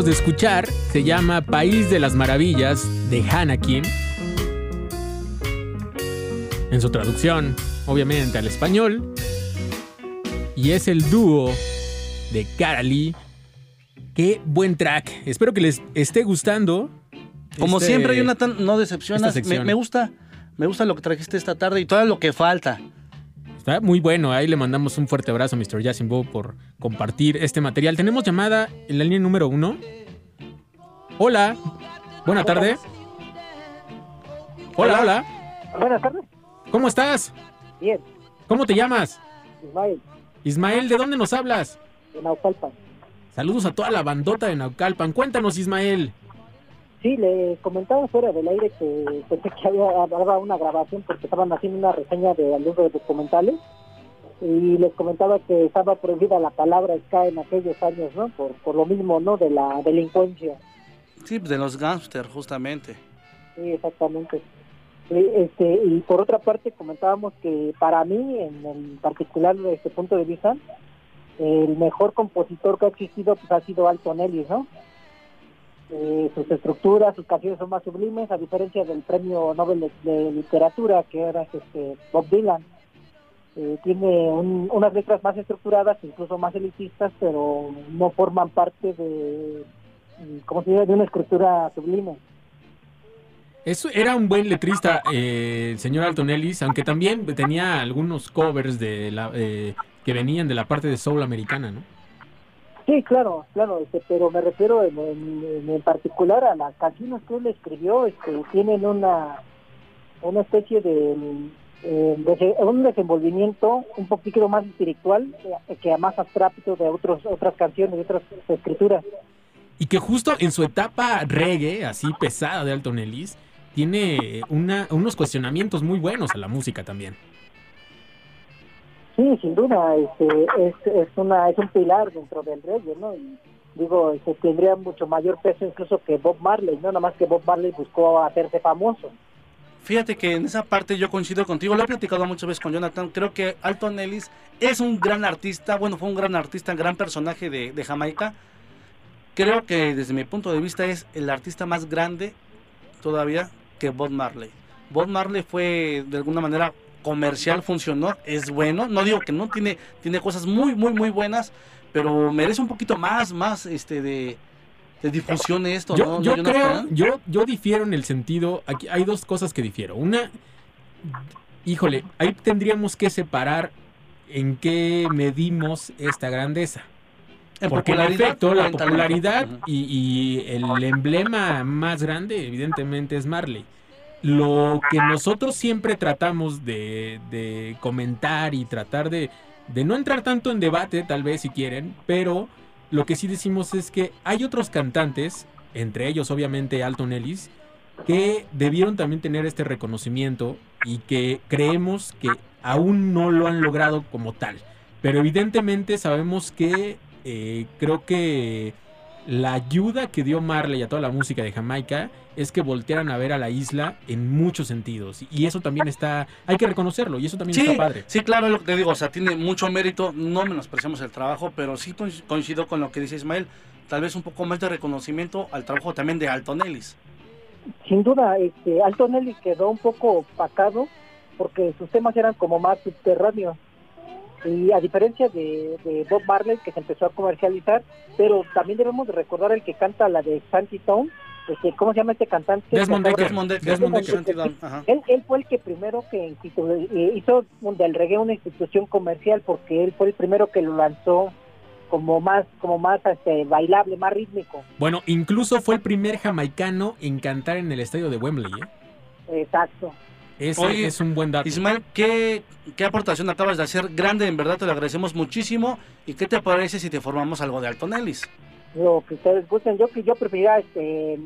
acabamos de escuchar se llama País de las Maravillas de Hanakin. En su traducción, obviamente al español. Y es el dúo de Karali. Qué buen track. Espero que les esté gustando. Como este- siempre, Jonathan, no decepcionas. me gusta, me gusta lo que trajiste esta tarde y todo lo que falta. Está muy bueno. Ahí le mandamos un fuerte abrazo a Mr. Jasimbo por compartir este material. Tenemos llamada en la línea número uno. Hola. Buena tarde. Hola, hola. Buenas tardes. ¿Cómo estás? Bien, ¿Cómo te llamas? Ismael, Ismael, ¿de dónde nos hablas? de Naucalpan. Saludos a toda la bandota de Naucalpan. Cuéntanos, Ismael. Sí, le comentaba fuera del aire que pensé que había había una grabación porque estaban haciendo una reseña de algunos documentales y les comentaba que estaba prohibida la palabra ska en aquellos años, ¿no? Por, por lo mismo, ¿no? De la delincuencia. Sí, de los gangsters, justamente. Sí, exactamente. Este, y por otra parte comentábamos que para mí, en el particular de este punto de vista, el mejor compositor que ha existido pues, ha sido Alton Ellis, ¿no? Eh, sus estructuras, sus canciones son más sublimes, a diferencia del premio Nobel de, Literatura, que era este, Bob Dylan. Eh, tiene un- unas letras más estructuradas, incluso más elitistas, pero no forman parte de, ¿cómo se dice?, de una escritura sublime. Eso era un buen letrista, eh, el señor Alton Ellis, aunque también tenía algunos covers de la, eh, que venían de la parte de soul americana, ¿no? Sí, claro, claro, este, pero me refiero en, en- particular a las canciones que él escribió, este, tienen una, una especie de, eh, un desenvolvimiento un poquito más espiritual eh, que más abstracto de otros otras canciones, de otras escrituras. Y que justo en su etapa reggae, así pesada de Alton Ellis, tiene una- unos cuestionamientos muy buenos a la música también. Sí, sin duda, este, es, es, una, es un pilar dentro del reggae, ¿no? Y digo, tendría mucho mayor peso incluso que Bob Marley, ¿no? Nada más que Bob Marley buscó hacerse famoso. Fíjate que en esa parte yo coincido contigo, lo he platicado muchas veces con Jonathan, creo que Alton Ellis es un gran artista, bueno, fue un gran artista, un gran personaje de, de Jamaica. Creo que desde mi punto de vista es el artista más grande todavía que Bob Marley. Bob Marley fue de alguna manera comercial, funcionó, es bueno, no digo que no, tiene, tiene cosas muy, muy, muy buenas, pero merece un poquito más, más este de, de difusión esto, Yo, ¿no? yo ¿No, creo, yo, yo difiero en el sentido, aquí hay dos cosas que difiero. Una, híjole, ahí tendríamos que separar en qué medimos esta grandeza. En Porque en efecto, la popularidad y, y el emblema más grande, evidentemente, es Marley. Lo que nosotros siempre tratamos de, comentar y tratar de, de no entrar tanto en debate, tal vez si quieren, pero lo que sí decimos es que hay otros cantantes, entre ellos obviamente Alton Ellis, que debieron también tener este reconocimiento y que creemos que aún no lo han logrado como tal. Pero evidentemente sabemos que eh, creo que la ayuda que dio Marley a toda la música de Jamaica es que voltearan a ver a la isla en muchos sentidos. Y eso también está, hay que reconocerlo, y eso también Sí, está padre. sí, claro, es lo que te digo, o sea, tiene mucho mérito, no menospreciamos el trabajo, pero sí coinc- coincido con lo que dice Ismael, tal vez un poco más de reconocimiento al trabajo también de Alton Ellis. Sin duda, este, Alton Ellis quedó un poco opacado porque sus temas eran como más subterráneos. Y a diferencia de, de Bob Marley, que se empezó a comercializar, pero también debemos de recordar el que canta la de Santi Town, este, ¿cómo se llama este cantante? Desmond acaba- Desmond Dekker. Desmond ajá. Él, él fue el que primero que eh, hizo del reggae una institución comercial porque él fue el primero que lo lanzó como más como más este, bailable, más rítmico. Bueno, incluso fue el primer jamaicano en cantar en el estadio de Wembley. ¿eh? Exacto. Ese Oye, es un buen dato. Ismael, ¿qué, ¿qué aportación acabas de hacer? Grande, en verdad te lo agradecemos muchísimo. ¿Y qué te parece si te formamos algo de Alton Ellis? lo que ustedes gusten yo que yo preferiría este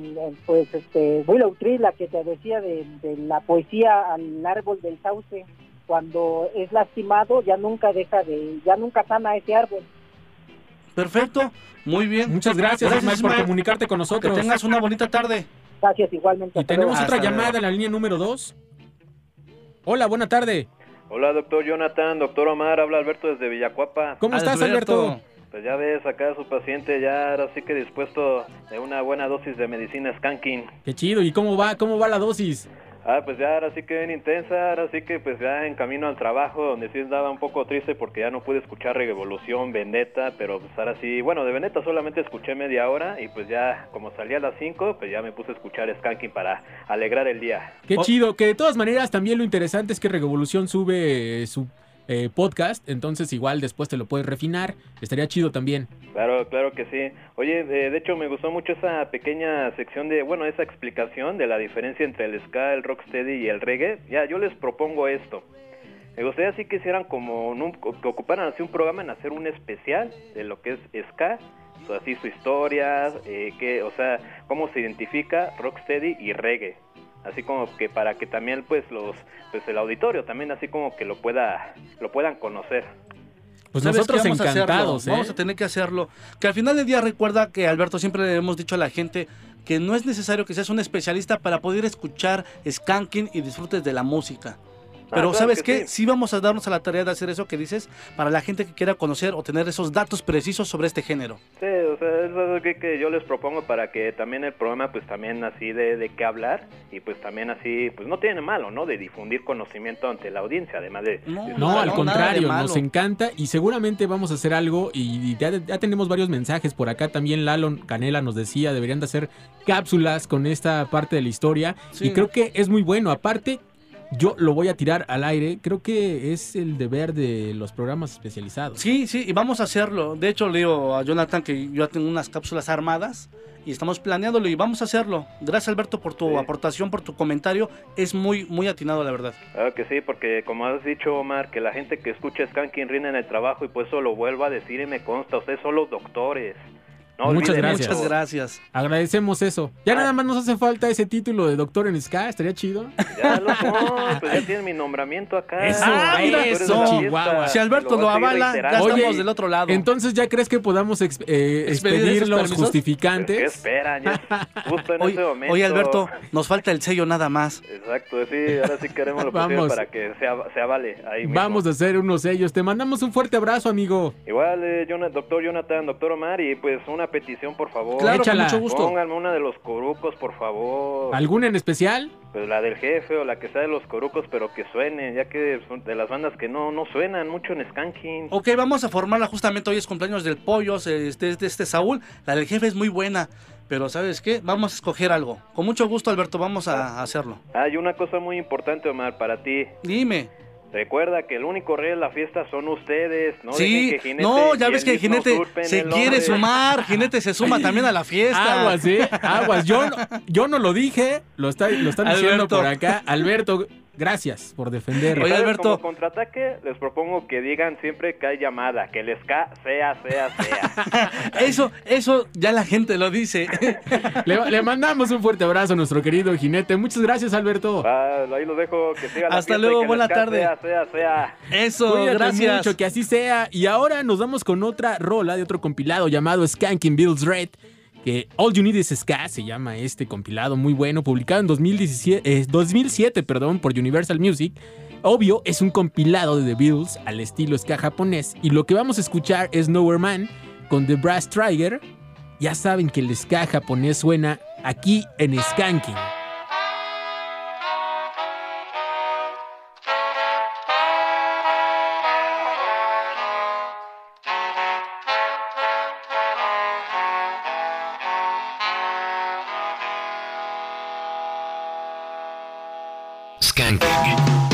pues este Willow Tree la que te decía de, de la poesía al árbol del sauce cuando es lastimado ya nunca deja de ya nunca sana ese árbol Perfecto, muy bien. Muchas gracias, Ismael, por comunicarte con nosotros. Que tengas una bonita tarde. gracias igualmente Y hasta tenemos luego. otra llamada en la línea número 2. Hola, buena tarde. Hola, doctor Jonathan, doctor Omar, habla Alberto desde Villacuapa. ¿Cómo estás, Alberto? Pues ya ves, acá su paciente ya ahora sí que dispuesto de una buena dosis de medicina skanking. Qué chido. ¿Y cómo va? ¿Cómo va la dosis? Ah, pues ya ahora sí que bien intensa, ahora sí que pues ya en camino al trabajo, donde sí estaba un poco triste porque ya no pude escuchar Revolución, Vendetta, pero pues ahora sí, bueno, de Vendetta solamente escuché media hora y pues ya como salí a las 5, pues ya me puse a escuchar Skanking para alegrar el día. Qué chido. Que de todas maneras también lo interesante es que Revolución sube su eh, podcast. Entonces igual después te lo puedes refinar. Estaría chido también. Claro, claro que sí. Oye, de, de hecho me gustó mucho esa pequeña sección de, bueno, esa explicación de la diferencia entre el ska, el rocksteady y el reggae. Ya, yo les propongo esto. Me gustaría así que hicieran como, un- que ocuparan así un programa en hacer un especial de lo que es ska, así su historia, eh, que, o sea, cómo se identifica rocksteady y reggae. Así como que para que también pues los pues el auditorio también así como que lo pueda lo puedan conocer. Pues ¿Sabes nosotros qué? Vamos a encantados, ¿eh? Vamos a tener que hacerlo. Que al final del día recuerda que Alberto siempre le hemos dicho a la gente que no es necesario que seas un especialista para poder escuchar skanking y disfrutes de la música. Pero claro ¿sabes que qué? Sí. vamos a darnos a la tarea de hacer eso que dices para la gente que quiera conocer o tener esos datos precisos sobre este género. Sí, o sea, es algo que, que yo les propongo para que también el programa pues también así de, de qué hablar y pues también así pues no tiene malo, ¿no? De difundir conocimiento ante la audiencia, además de... No, al contrario, nos encanta y seguramente vamos a hacer algo y ya, ya tenemos varios mensajes por acá. También Lalo Canela nos decía, deberían de hacer cápsulas con esta parte de la historia Sí. y creo que es muy bueno. Aparte, yo lo voy a tirar al aire, creo que es el deber de los programas especializados. Sí, sí, y vamos a hacerlo. De hecho, le digo a Jonathan que yo ya tengo unas cápsulas armadas y estamos planeándolo y vamos a hacerlo. Gracias, Alberto, por tu aportación, por tu comentario. Es muy, muy atinado, la verdad. Claro que sí, porque como has dicho Omar, que la gente que escucha Skanking rinde en el trabajo y pues eso lo vuelvo a decir y me consta, ustedes son los doctores. No Muchas gracias. eso. Muchas gracias. Agradecemos eso. Ya nada más nos hace falta ese título de doctor en Ska, estaría chido. Ya lo pues ya tienen mi nombramiento acá. Eso, Ah, eso, Chihuahua. Si Alberto lo avala, ya reiterando. estamos del otro lado. Entonces, ¿ya crees que podamos ex- eh, ¿Expedir los permisos? ¿Qué justificantes? esperan? Ya, justo en Oye, ese momento. oye, Alberto, nos falta el sello nada más. Exacto, sí, ahora sí queremos lo posible Vamos. para que sea, se avale ahí mismo. Vamos a hacer unos sellos. Te mandamos un fuerte abrazo, amigo. Igual, eh, doctor Jonathan, doctor Omar, y pues una petición, por favor. Claro, con Échala. mucho gusto. Pónganme una de los corucos, por favor. ¿Alguna en especial? Pues la del jefe o la que sea de los corucos, pero que suene, ya que son de las bandas que no, no suenan mucho en Skanking. Ok, vamos a formarla justamente hoy es cumpleaños del pollo, este, de este Saúl. La del jefe es muy buena, pero ¿sabes qué? Vamos a escoger algo. Con mucho gusto, Alberto, vamos a hacerlo. Hay una cosa muy importante, Omar, para ti. Dime. Recuerda que el único rey de la fiesta son ustedes, ¿no? sí, que Jinete no, ya ves que Jinete se el quiere sumar. Jinete se suma también a la fiesta. Aguas, ¿eh? Aguas. Yo, no- yo no lo dije, lo, está, lo están diciendo por acá. Alberto, gracias por defender. Y ¿sabes? Como contraataque, les propongo que digan siempre que hay llamada, que el ska sea, sea, sea. Eso, eso ya la gente lo dice. Le, le mandamos un fuerte abrazo a nuestro querido jinete. Muchas gracias, Alberto. Ah, ahí lo dejo, que siga la Hasta luego, que el buena tarde. Sea, sea, sea. Eso, Cuídate gracias. mucho, que así sea. Y ahora nos vamos con otra rola de otro compilado llamado Skanking Bills Red. Que All You Need Is Ska se llama este compilado muy bueno, publicado en 2017, eh, 2007 perdón, por Universal Music. Obvio, es un compilado de The Beatles al estilo ska japonés. Y lo que vamos a escuchar es Nowhere Man con The Brass Trigger. Ya saben que el ska japonés suena aquí en Skanking. Skanking.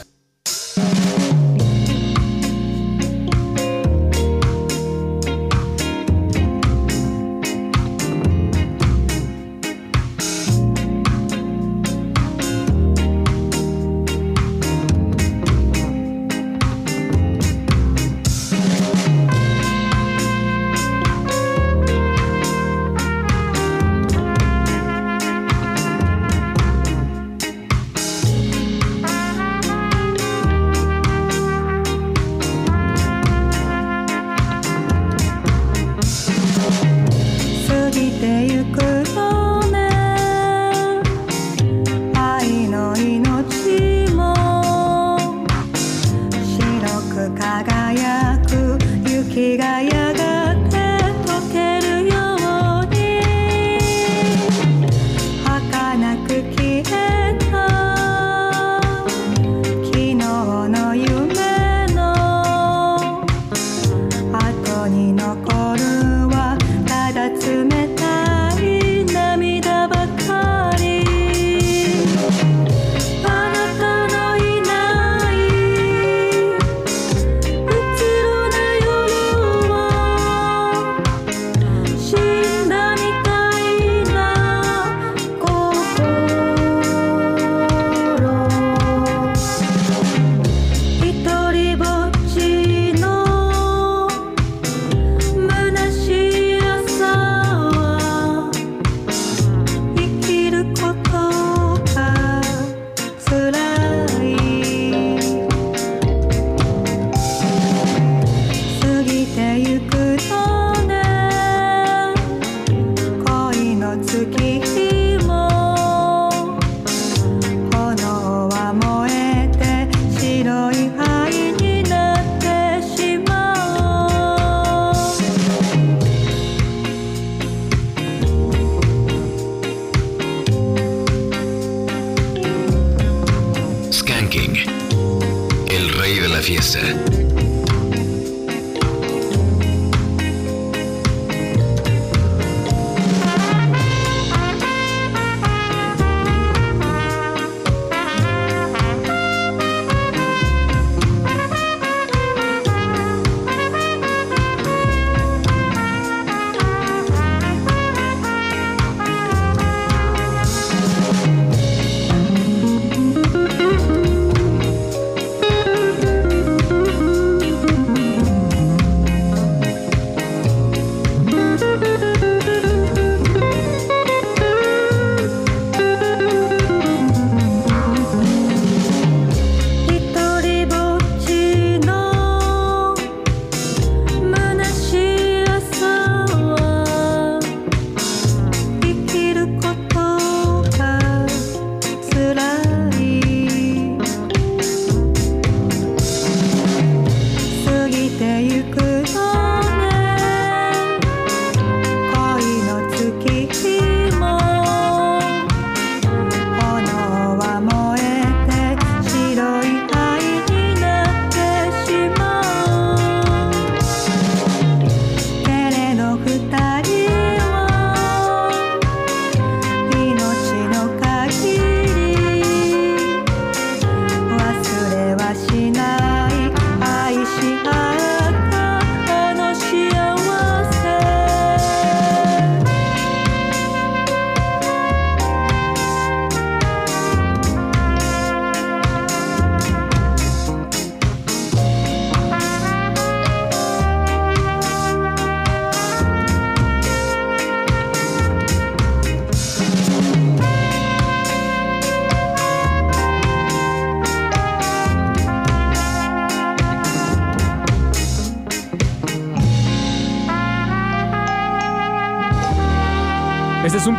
Fiesta.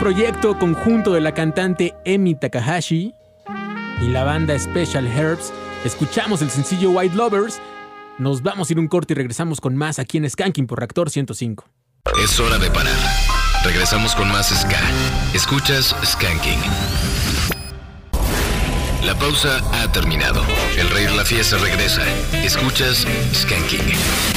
Proyecto conjunto de la cantante Emi Takahashi y la banda Special Herbs. Escuchamos el sencillo White Lovers. Nos vamos a ir un corte y regresamos con más aquí en Skanking por Reactor 105. Es hora de parar. Regresamos con más Ska. Escuchas Skanking. La pausa ha terminado. El rey de la fiesta regresa. Escuchas Skanking.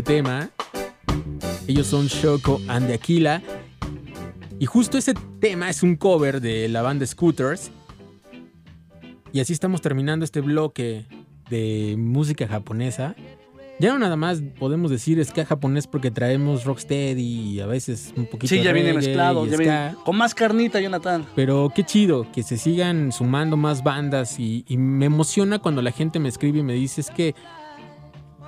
Este tema. Ellos son Shoko and the Aquila. Y justo ese tema es un cover de la banda Scooters. Y así estamos terminando este bloque de música japonesa. Ya no nada más podemos decir ska japonés porque traemos rocksteady y a veces un poquito Sí, ya viene mezclado. ya viene- con más carnita, Jonathan. Pero qué chido que se sigan sumando más bandas y, y me emociona cuando la gente me escribe y me dice es que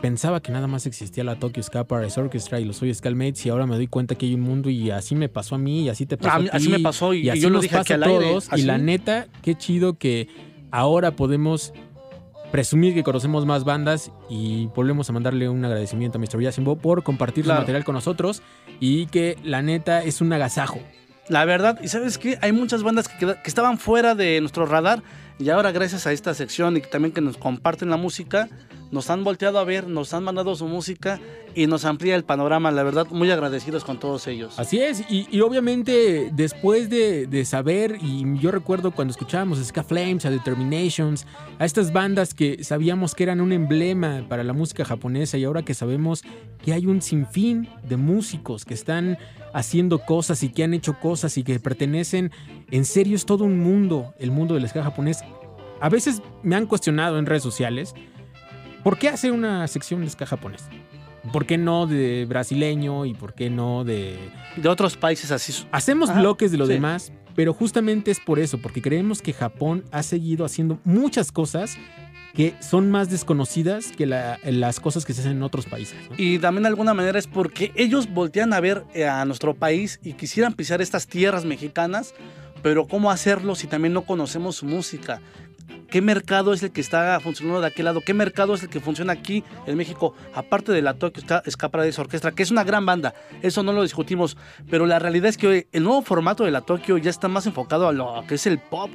pensaba que nada más existía la Tokyo Ska Paradise Orchestra y los Soy Scalmates y ahora me doy cuenta que hay un mundo y así me pasó a mí y así te pasó A ti, así me pasó y- y así yo lo nos dije pasa al a aire, todos y la neta qué chido que ahora podemos presumir que conocemos más bandas y volvemos a mandarle un agradecimiento a Mr. Yasimbo por compartir Claro. su material con nosotros y que la neta es un agasajo. La verdad, y sabes qué, hay muchas bandas que, que estaban fuera de nuestro radar y ahora gracias a esta sección y también que nos comparten la música, nos han volteado a ver, nos han mandado su música y nos amplía el panorama. La verdad, muy agradecidos con todos ellos. Así es, y, obviamente después de, de saber, y yo recuerdo cuando escuchábamos a Ska Flames, a Determinations, a estas bandas que sabíamos que eran un emblema para la música japonesa, y ahora que sabemos que hay un sinfín de músicos que están haciendo cosas y que han hecho cosas y que pertenecen, en serio es todo un mundo, el mundo del ska japonés. A veces me han cuestionado en redes sociales, ¿por qué hace una sección de ska japonés? ¿Por qué no de brasileño y por qué no de De otros países así. Hacemos Ajá, bloques de lo sí. demás, pero justamente es por eso, porque creemos que Japón ha seguido haciendo muchas cosas que son más desconocidas que la- las cosas que se hacen en otros países. ¿no? Y también de alguna manera es porque ellos voltean a ver eh, a nuestro país y quisieran pisar estas tierras mexicanas, pero ¿cómo hacerlo si también no conocemos su música? ¿Qué mercado es el que está funcionando de aquel lado? ¿Qué mercado es el que funciona aquí en México? Aparte de la Tokyo Ska, Paradise Orquestra, que es una gran banda, eso no lo discutimos, pero la realidad es que hoy el nuevo formato de la Tokyo ya está más enfocado a lo que es el pop.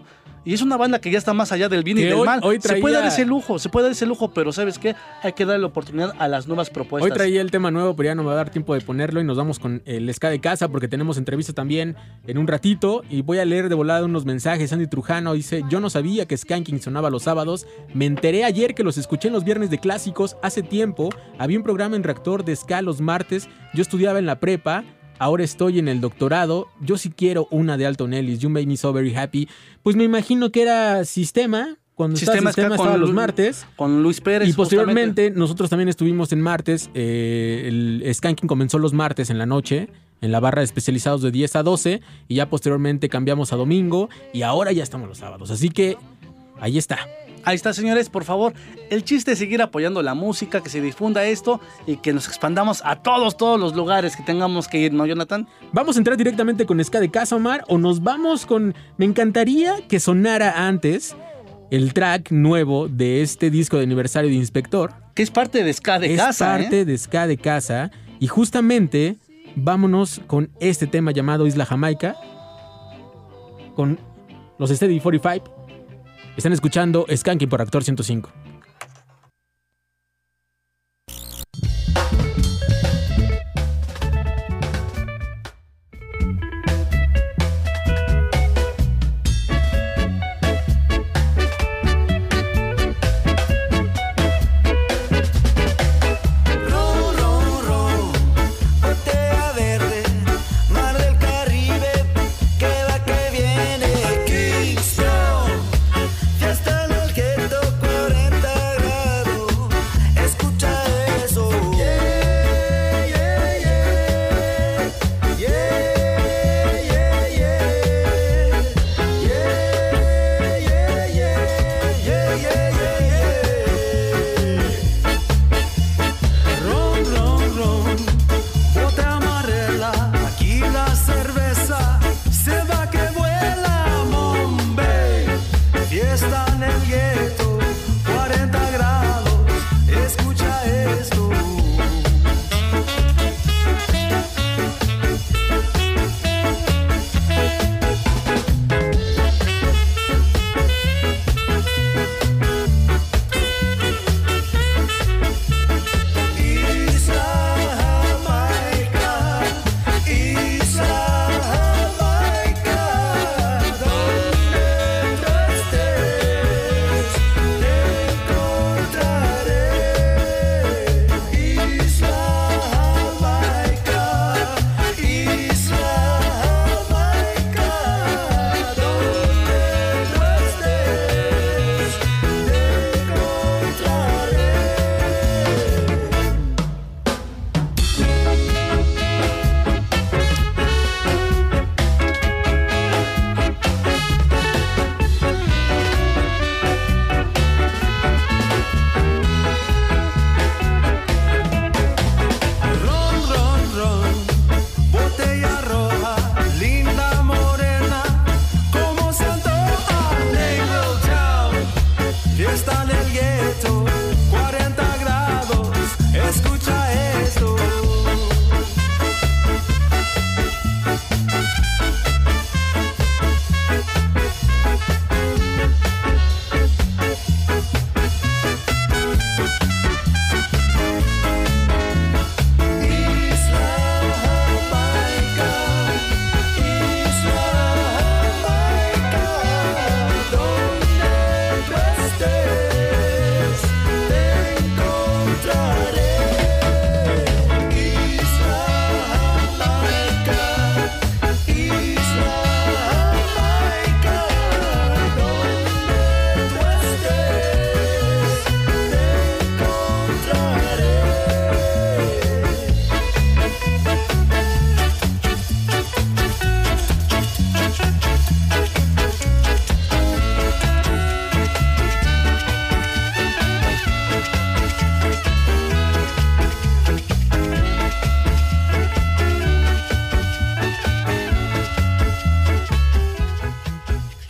Y es una banda que ya está más allá del bien y del hoy- mal. hoy Se puede dar ese lujo, se puede dar ese lujo, pero ¿sabes qué? Hay que darle la oportunidad a las nuevas propuestas. Hoy traía el tema nuevo, pero ya no me va a dar tiempo de ponerlo y nos vamos con el ska de casa porque tenemos entrevista también en un ratito y voy a leer de volada unos mensajes. Andy Trujano dice, yo no sabía que Skanking los sábados, me enteré ayer que los escuché en los viernes de clásicos, hace tiempo había un programa en reactor de ska los martes, yo estudiaba en la prepa. Ahora estoy en el doctorado. Yo sí quiero una de Alton Ellis. You made me so very happy. Pues me imagino que era Sistema. Cuando estaba Sistema Sistema estaba con los Lu- martes. Con Luis Pérez. Y posteriormente nosotros también estuvimos en martes. eh, el Skanking comenzó los martes en la noche. En la barra de especializados de 10 a 12. Y ya posteriormente cambiamos a domingo. Y ahora ya estamos los sábados. Así que ahí está. Ahí está, señores, por favor. El chiste es seguir apoyando la música, que se difunda esto y que nos expandamos a todos, todos los lugares que tengamos que ir, ¿no, Jonathan? ¿Vamos a entrar directamente con Ska de Casa, Omar? ¿O nos vamos con.? Me encantaría que sonara antes el track nuevo de este disco de aniversario de Inspector. Que es parte de Ska de es Casa, parte ¿eh? de Ska de Casa. Y justamente vámonos con este tema llamado Isla Jamaica. Con los Steady 45. Están escuchando Skanking por Actor 105.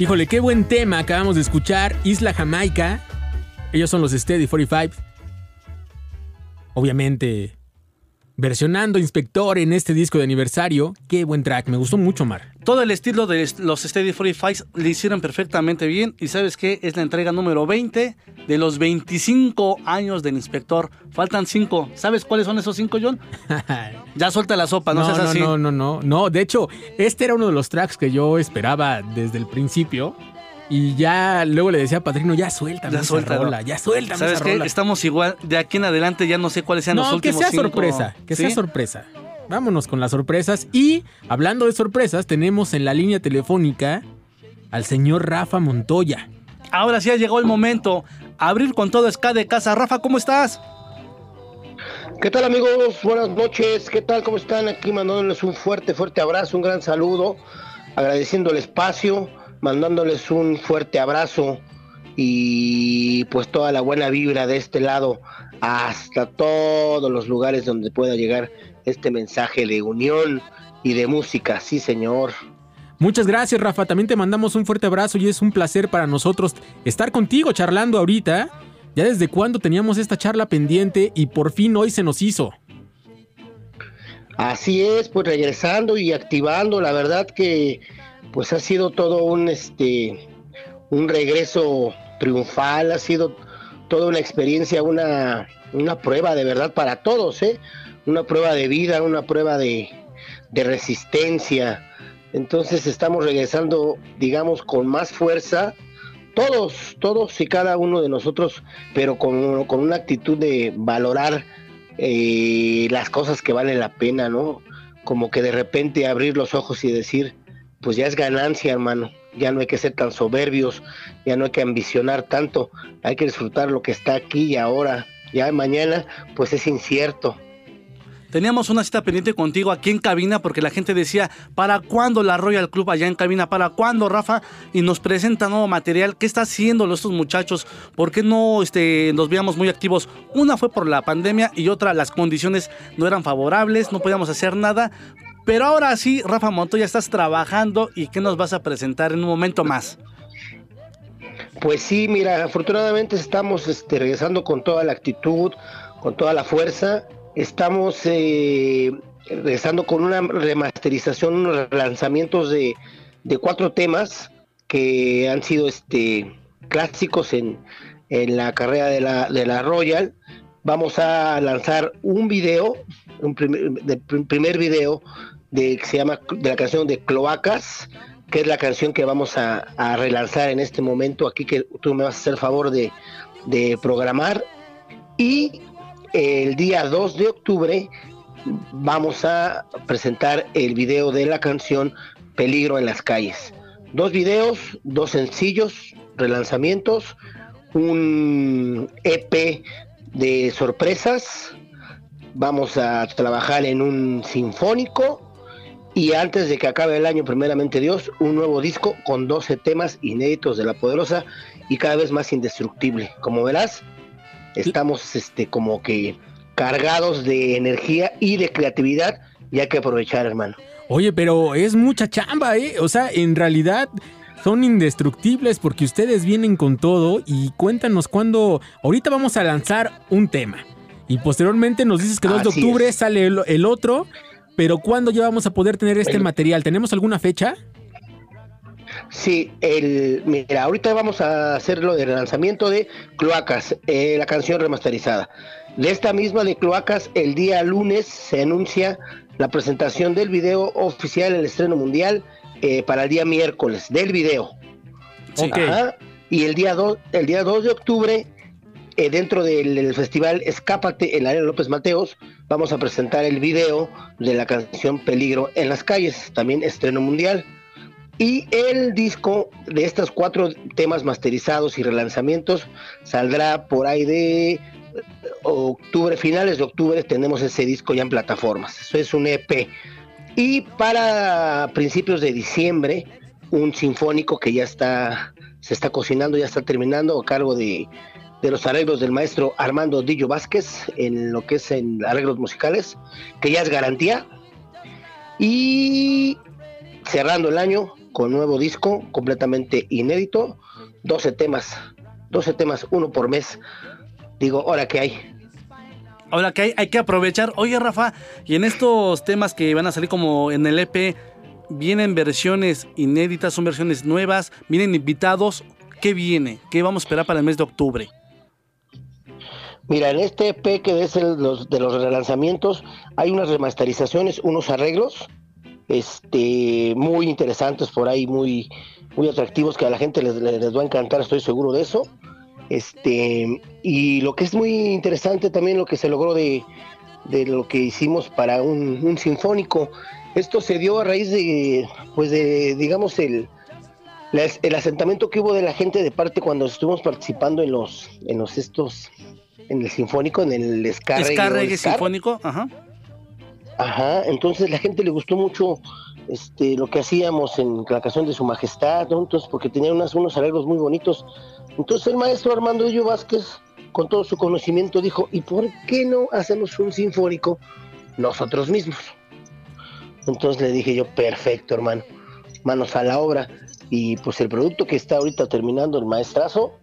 Híjole, qué buen tema acabamos de escuchar. Isla Jamaica. Ellos son los Steady 45. Obviamente, versionando Inspector en este disco de aniversario. Qué buen track, me gustó mucho, Mar. Todo el estilo de los Steady 45 le hicieron perfectamente bien. Y sabes qué? Es la entrega número 20 de los 25 años del inspector. Faltan 5. ¿Sabes cuáles son esos 5, John? ya suelta la sopa, no, no, seas no, así. no, no, no, no. De hecho, este era uno de los tracks que yo esperaba desde el principio. Y ya luego le decía a Patrino, ya suéltame Ya esa suéltalo. rola, ya suéltame ¿Sabes esa qué? rola. Estamos igual. De aquí en adelante ya no sé cuáles sean los No, que últimos sea cinco. sorpresa, que sea sorpresa. Vámonos con las sorpresas. Y hablando de sorpresas, tenemos en la línea telefónica al señor Rafa Montoya. Ahora sí ha llegado el momento. Abrir con todo Ska de casa. Rafa, ¿cómo estás? ¿Qué tal amigos? Buenas noches. ¿Qué tal? ¿Cómo están? Aquí mandándoles un fuerte, fuerte abrazo, un gran saludo, agradeciendo el espacio, mandándoles un fuerte abrazo y pues toda la buena vibra de este lado hasta todos los lugares donde pueda llegar este mensaje de unión y de música. Sí, señor. Muchas gracias, Rafa. También te mandamos un fuerte abrazo y es un placer para nosotros estar contigo charlando ahorita. Ya desde cuándo teníamos esta charla pendiente y por fin hoy se nos hizo. Así es, pues regresando y activando, la verdad que pues ha sido todo un este un regreso triunfal, ha sido toda una experiencia, una, una prueba de verdad para todos, ¿eh? Una prueba de vida, una prueba de, de resistencia. Entonces estamos regresando, digamos, con más fuerza, todos, todos y cada uno de nosotros, pero con, con una actitud de valorar eh, las cosas que valen la pena, ¿no? Como que de repente abrir los ojos y decir, pues ya es ganancia, hermano. Ya no hay que ser tan soberbios, ya no hay que ambicionar tanto, hay que disfrutar lo que está aquí y ahora. Ya mañana, pues es incierto. Teníamos una cita pendiente contigo aquí en cabina porque la gente decía, ¿para cuándo la Royal Club allá en cabina? ¿Para cuándo, Rafa? Y nos presenta nuevo material. ¿Qué está haciendo estos muchachos? ¿Por qué no este, nos veíamos muy activos? Una fue por la pandemia y otra, las condiciones no eran favorables, no podíamos hacer nada. Pero ahora sí, Rafa Montoya, estás trabajando y ¿qué nos vas a presentar en un momento más? Pues sí, mira, afortunadamente estamos este, regresando con toda la actitud, con toda la fuerza. Estamos eh, regresando con una remasterización, unos lanzamientos de, cuatro temas que han sido este, clásicos en, la carrera de la, de la Royal. Vamos a lanzar un video, un de- primer video de, se llama de la canción de Cloacas, que es la canción que vamos a, relanzar en este momento aquí, que tú me vas a hacer favor de, de programar. Y el día 2 de octubre vamos a presentar el video de la canción Peligro en las calles. Dos videos, dos sencillos, relanzamientos, un EP de sorpresas. Vamos a trabajar en un sinfónico y antes de que acabe el año, primeramente Dios, un nuevo disco con 12 temas inéditos de La Poderosa y cada vez más indestructible. Como verás, estamos este como que cargados de energía y de creatividad y hay que aprovechar, hermano. Oye, pero es mucha chamba, ¿eh? O sea, en realidad son indestructibles porque ustedes vienen con todo y cuéntanos cuándo... Ahorita vamos a lanzar un tema y posteriormente nos dices que 2 de octubre es. sale el, el otro, pero ¿cuándo ya vamos a poder tener este El- material? ¿Tenemos alguna fecha? Sí, el, mira, ahorita vamos a hacer lo del lanzamiento de Cloacas, eh, la canción remasterizada. De esta misma de Cloacas, el día lunes se anuncia la presentación del video oficial, el estreno mundial, eh, para el día miércoles, del video. Sí. Y el día 2, el día 2 de octubre, eh, dentro del, del festival Escápate en la Arena López Mateos, vamos a presentar el video de la canción Peligro en las calles, también estreno mundial. Y el disco de estos cuatro temas masterizados y relanzamientos saldrá por ahí de eh, octubre, finales de octubre tenemos ese disco ya en plataformas. Eso es un EP. Y para principios de diciembre, un sinfónico que ya está, se está cocinando, ya está terminando a cargo de, de los arreglos del maestro Armando Dillo Vázquez en lo que es en arreglos musicales, que ya es garantía. Y cerrando el año con nuevo disco completamente inédito, 12 temas, 12 temas, uno por mes. Digo, ahora que hay. Ahora que hay, hay que aprovechar. Oye, Rafa, y en estos temas que van a salir como en el EP, ¿vienen versiones inéditas, son versiones nuevas? ¿Vienen invitados? ¿Qué viene? ¿Qué vamos a esperar para el mes de octubre? Mira, en este EP que es los, de los relanzamientos, hay unas remasterizaciones, unos arreglos, este, muy interesantes por ahí, muy, muy atractivos que a la gente les, les- va a encantar, estoy seguro de eso. Este, y lo que es muy interesante también lo que se logró de, de lo que hicimos para un, un sinfónico. Esto se dio a raíz de, pues de, digamos, el, el asentamiento que hubo de la gente de parte cuando estuvimos participando en los, en los estos, en el sinfónico, en el Ska Reggae. Sinfónico, ajá. Ajá, entonces la gente le gustó mucho este lo que hacíamos en la canción de su majestad, ¿no? Entonces, porque tenían unas, unos arreglos muy bonitos. Entonces el maestro Armando Ello Vázquez, con todo su conocimiento, dijo, ¿y por qué no hacemos un sinfónico nosotros mismos? Entonces le dije yo, perfecto, hermano, manos a la obra. Y pues el producto que está ahorita terminando el maestrazo,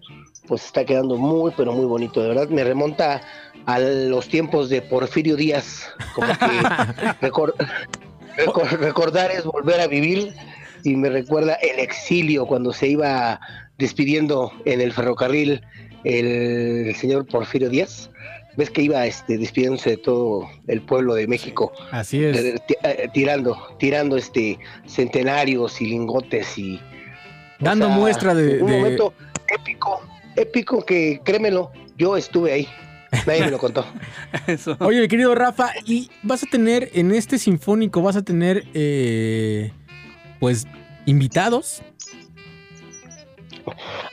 pues está quedando muy, pero muy bonito. De verdad, me remonta a los tiempos de Porfirio Díaz, como que recor- recor- recordar es volver a vivir y me recuerda el exilio cuando se iba despidiendo en el ferrocarril el señor Porfirio Díaz. Ves que iba este, despidiéndose de todo el pueblo de México. Así es. Eh, eh, tirando, tirando este centenarios y lingotes y Dando sea, muestra de- un de- momento épico, épico que créemelo, yo estuve ahí. Nadie me lo contó. Oye, mi querido Rafa, y vas a tener en este sinfónico, vas a tener, eh, pues, invitados.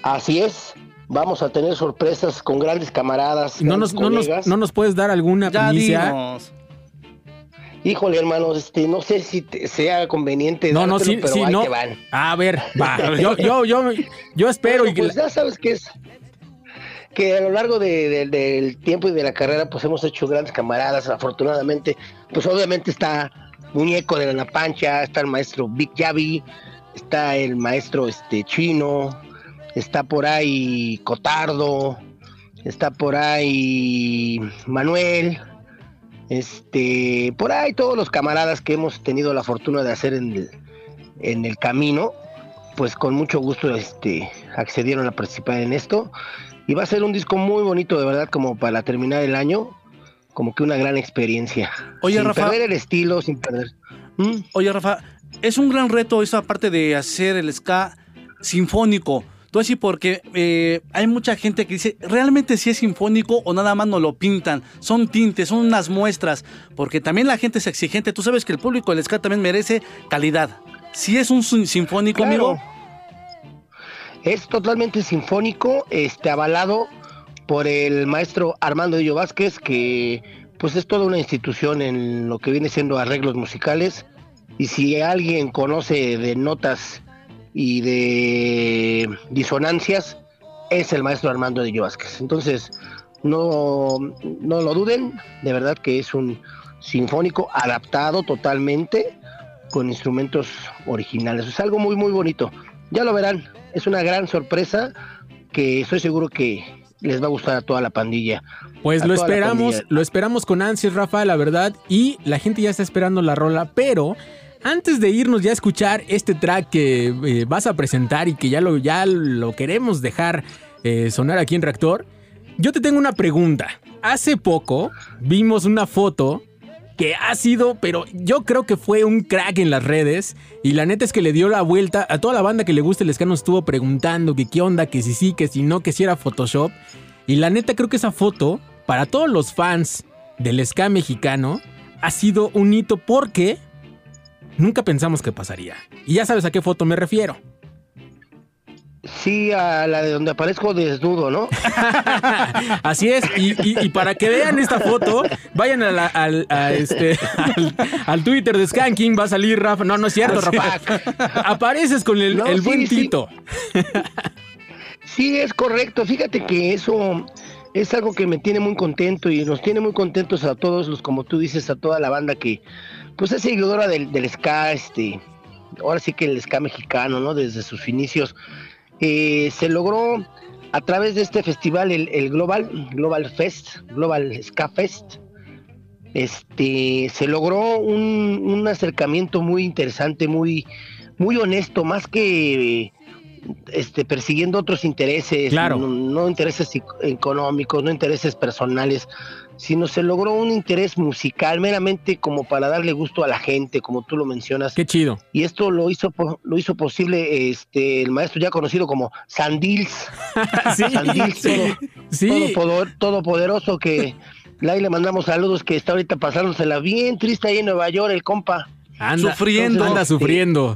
Así es. Vamos a tener sorpresas con grandes camaradas. No nos, no, nos, no nos puedes dar alguna primicia. Híjole, hermanos, este, no sé si te- sea conveniente. No, no, sí, pero sí, ahí no. te van. A ver, va. Yo, yo, yo, yo espero Bueno, y que pues ya sabes que es que a lo largo de- de- del tiempo y de la carrera pues hemos hecho grandes camaradas afortunadamente pues obviamente está Muñeco de la Pancha está el maestro Big Yavi está el maestro este chino está por ahí Cotardo está por ahí Manuel este por ahí todos los camaradas que hemos tenido la fortuna de hacer en el, en el camino pues con mucho gusto este accedieron a participar en esto y va a ser un disco muy bonito de verdad como para terminar el año como que una gran experiencia Oye, sin Rafa. perder el estilo sin perder ¿Mm? Oye, Rafa, es un gran reto esa parte de hacer el ska sinfónico. Tú así porque eh, hay mucha gente que dice, ¿realmente si es sinfónico o nada más no lo pintan? Son tintes, son unas muestras, porque también la gente es exigente. Tú sabes que el público del ska también merece calidad. Si es un sin- sinfónico, amigo, Es totalmente sinfónico, este avalado por el maestro Armando Illo Vázquez, que pues es toda una institución en lo que viene siendo arreglos musicales. Y si alguien conoce de notas y de disonancias, es el maestro Armando Illo Vázquez. Entonces, no, no lo duden, de verdad que es un sinfónico adaptado totalmente con instrumentos originales. Es algo muy, muy bonito. Ya lo verán, es una gran sorpresa que estoy seguro que les va a gustar a toda la pandilla. Pues A lo esperamos, lo esperamos con ansias, Rafa, la verdad. Y la gente ya está esperando la rola, pero antes de irnos ya a escuchar este track que eh, vas a presentar y que ya lo, ya lo queremos dejar eh, sonar aquí en Reactor, yo te tengo una pregunta. Hace poco vimos una foto que ha sido, pero yo creo que fue un crack en las redes. Y la neta es que le dio la vuelta a toda la banda que le gusta el ska. Nos estuvo preguntando que qué onda, que si sí, que si no, que si era Photoshop. Y la neta creo que esa foto, para todos los fans del ska mexicano, ha sido un hito porque nunca pensamos que pasaría. Y ya sabes a qué foto me refiero. Sí, a la de donde aparezco desnudo, ¿no? Así es, y, y- y para que vean esta foto, vayan a la- al, a este, al, al Twitter de Skanking, va a salir Rafa. No, no es cierto, Rafa. Apareces con el, No, el buen sí. Tito. Sí, es correcto. Fíjate que eso es algo que me tiene muy contento y nos tiene muy contentos a todos los, como tú dices, a toda la banda que pues es seguidora del, del ska, este, ahora sí que el ska mexicano, ¿no? Desde sus inicios. Eh, se logró a través de este festival, el, el Global, Global Fest, Global Ska Fest, este, se logró un, un acercamiento muy interesante, muy, muy honesto, más que este, persiguiendo otros intereses, Claro. no, no intereses eco- económicos, no intereses personales, sino se logró un interés musical meramente como para darle gusto a la gente, como tú lo mencionas. Qué chido. Y esto lo hizo lo hizo posible este el maestro ya conocido como Sandils. Sí, Sandils sí. todo, Sí. todo poder- todopoderoso que ahí le mandamos saludos que está ahorita pasándosela bien triste ahí en Nueva York el compa. Anda, anda este, sufriendo.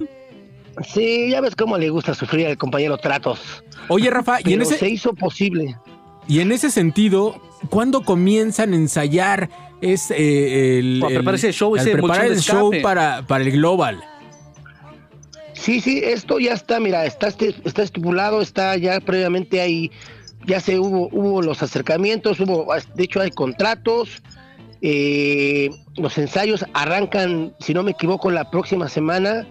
Sí, ya ves cómo le gusta sufrir al compañero Tratos. Oye, Rafa, y en ese se hizo posible. y en ese sentido, ¿cuándo comienzan a ensayar es eh, el, Para preparar ese show, ese preparar el show para, para el Global? Sí, sí, esto ya está, mira, está, este- está estipulado, está ya previamente ahí, ya se hubo, hubo los acercamientos, hubo, de hecho hay contratos, eh, los ensayos arrancan, si no me equivoco, la próxima semana,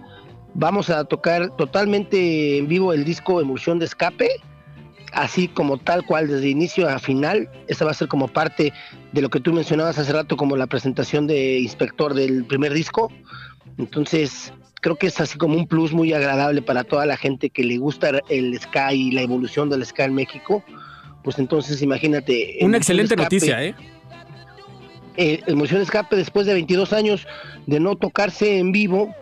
vamos a tocar totalmente en vivo el disco Emulsión de Escape, así como tal cual, desde inicio a final, esa va a ser como parte de lo que tú mencionabas hace rato, como la presentación de Inspector del primer disco, entonces, creo que es así como un plus muy agradable para toda la gente que le gusta el ska y la evolución del ska en México. Pues entonces, imagínate. Una excelente Escape, noticia, ¿eh? eh, Emoción Escape, después de 22 años de no tocarse en vivo,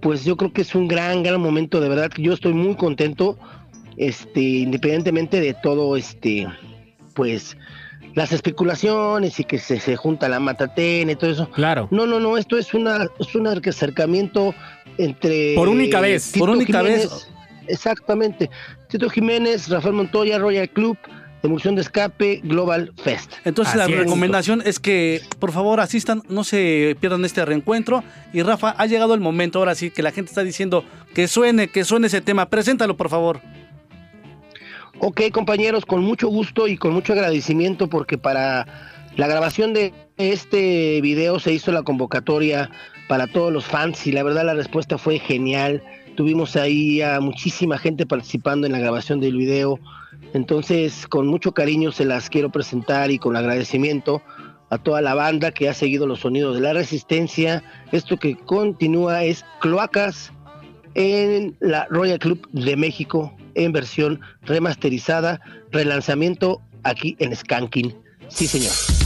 pues yo creo que es un gran, gran momento. De verdad que yo estoy muy contento, este, independientemente de todo, este, pues las especulaciones y que se, se junta la matatena y todo eso. Claro. No, no, no, esto es una es un acercamiento entre Por única vez, Tito por única Jiménez, vez. Exactamente. Tito Jiménez, Rafael Montoya, Royal Club, Emulsión de Escape, Global Fest. Entonces la recomendación es que por favor asistan, no se pierdan este reencuentro. Y Rafa, ha llegado el momento ahora sí que la gente está diciendo que suene, que suene ese tema. Preséntalo, por favor. Ok, compañeros, con mucho gusto y con mucho agradecimiento porque para la grabación de este video se hizo la convocatoria para todos los fans y la verdad la respuesta fue genial. Tuvimos ahí a muchísima gente participando en la grabación del video. Entonces, con mucho cariño se las quiero presentar y con agradecimiento a toda la banda que ha seguido los sonidos de la resistencia. Esto que continúa es Cloacas en la Royal Club de México en versión remasterizada, relanzamiento aquí en Skanking. Sí, señor.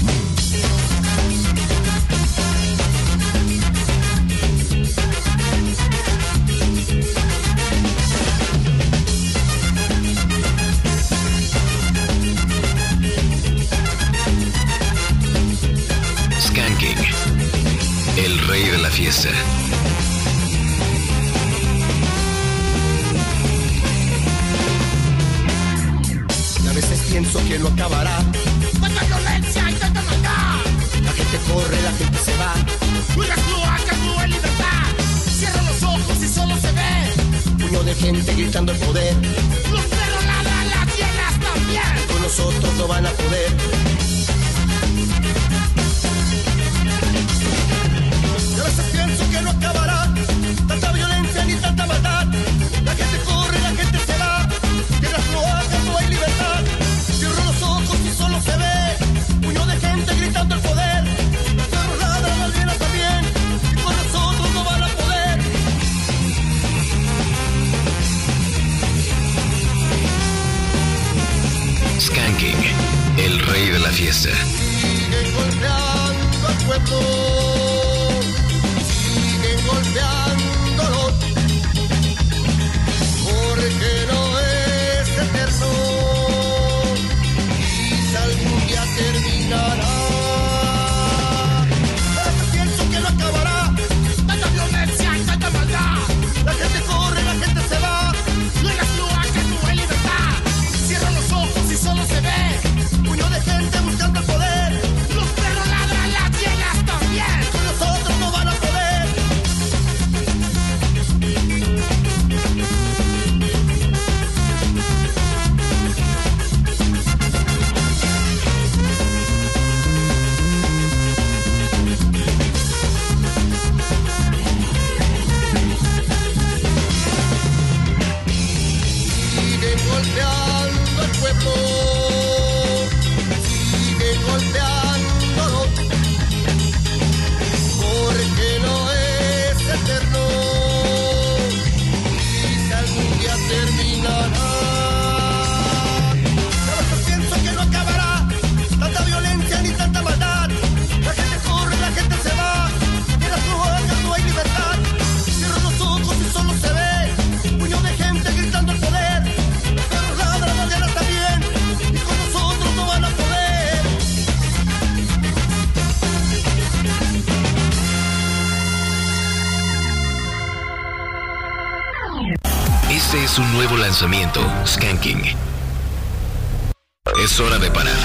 Y a veces pienso que no acabará. Tanta violencia y tanta maldad. La gente corre, la gente se va. No las cloacas, no hay libertad. Cierra los ojos y solo se ve. Puño de gente gritando el poder. Los perros ladran, las hienas también. Con nosotros no van a poder. Fiesta. Skanking. Es hora de parar.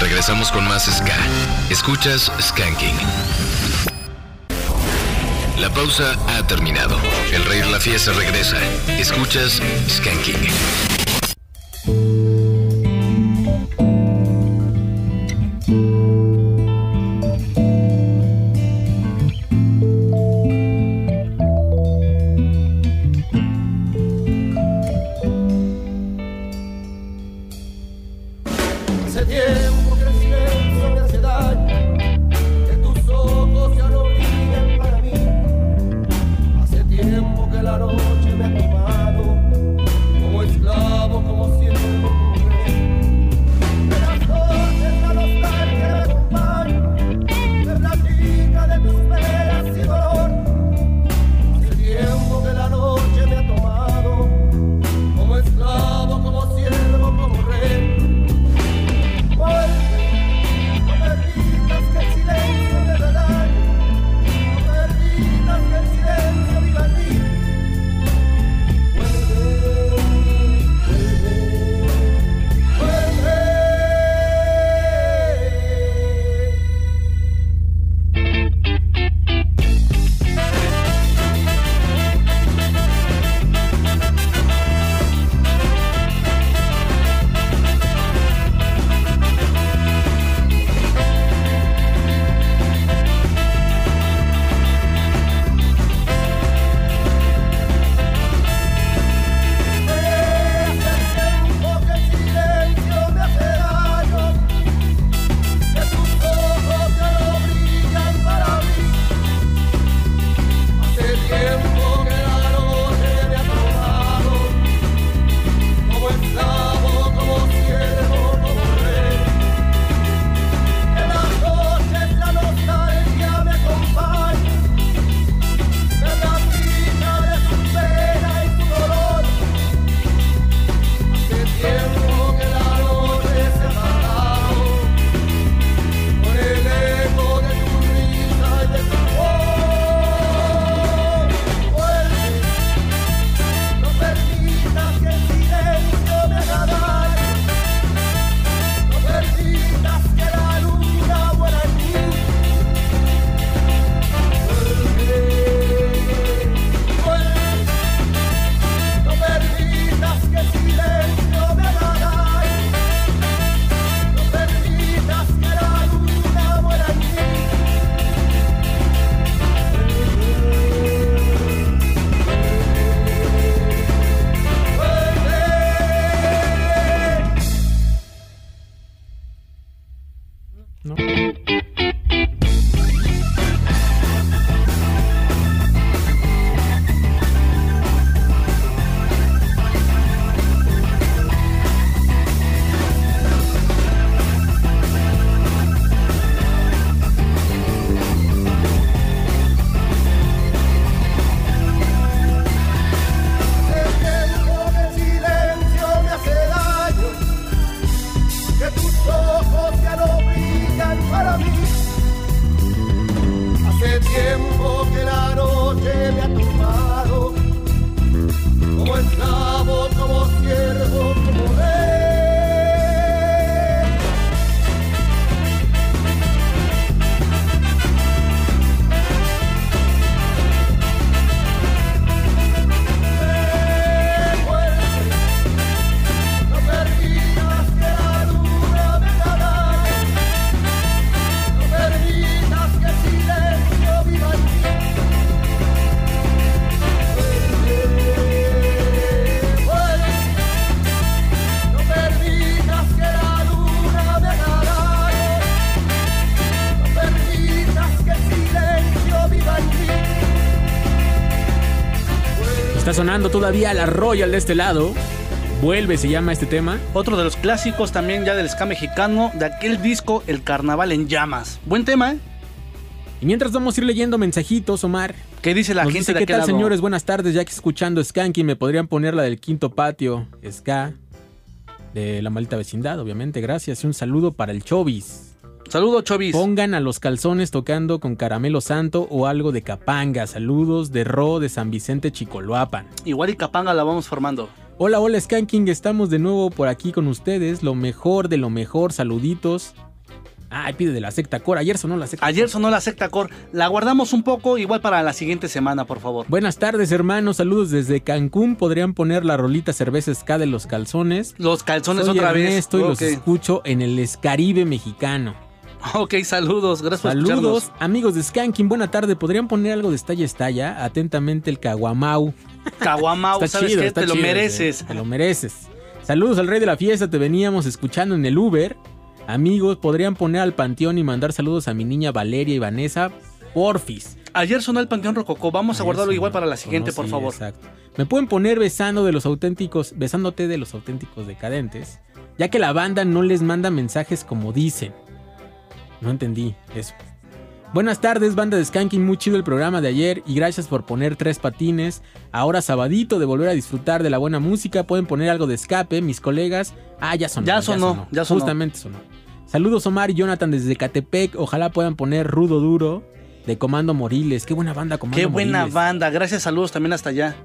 Regresamos con más ska. Escuchas skanking. La pausa ha terminado. El rey de la fiesta regresa. Escuchas skanking. sonando todavía la Royal de este lado. Vuelve se llama este tema. Otro de los clásicos también ya del ska mexicano, de aquel disco El Carnaval en Llamas. Buen tema, ¿eh? Y mientras vamos a ir leyendo mensajitos, Omar. ¿Qué dice la nos gente dice, de ¿Qué tal, señores? Buenas tardes, ya que escuchando Skanky me podrían poner la del quinto patio, Ska, de la maldita vecindad, obviamente. Gracias y un saludo para el Chovis. Saludos, Chovis. Pongan a los calzones tocando con caramelo santo o algo de capanga. Saludos de Ro de San Vicente Chicoloapan. Igual y capanga la vamos formando. Hola, hola, Skanking. Estamos de nuevo por aquí con ustedes. Lo mejor de lo mejor. Saluditos. Ay, pide de la secta core. Ayer sonó la secta. Ayer sonó la secta core. La guardamos un poco, igual para la siguiente semana, por favor. Buenas tardes, hermanos. Saludos desde Cancún. Podrían poner la rolita cerveza ska de los calzones. Los calzones Soy otra Ernesto vez. Estoy okay. los escucho en el Escaribe mexicano. Ok, saludos. Gracias por Saludos, amigos de Skanking. Buena tarde. ¿Podrían poner algo de Estalla Estalla? Atentamente el Caguamau. Caguamau, ¿sabes chido, qué? Te lo mereces. Te lo mereces. Saludos al rey de la fiesta. Te veníamos escuchando en el Uber. Amigos, ¿podrían poner al panteón y mandar saludos a mi niña Valeria y Vanessa? Porfis. Ayer sonó el Panteón Rococó. Vamos a guardarlo igual para la siguiente, por Sí, favor. Exacto. Me pueden poner besando de los auténticos, besándote de los auténticos decadentes, ya que la banda no les manda mensajes como dicen. No entendí eso. Buenas tardes, banda de Skanking, muy chido el programa de ayer y gracias por poner tres patines. Ahora sabadito de volver a disfrutar de la buena música, pueden poner algo de escape, mis colegas. Ah, ya sonó. Ya sonó, ya sonó. Justamente sonó. Saludos Omar y Jonathan desde Catepec, ojalá puedan poner Rudo Duro de Comando Moriles. Qué buena banda Comando Qué buena Moriles. banda. Gracias, saludos también hasta allá.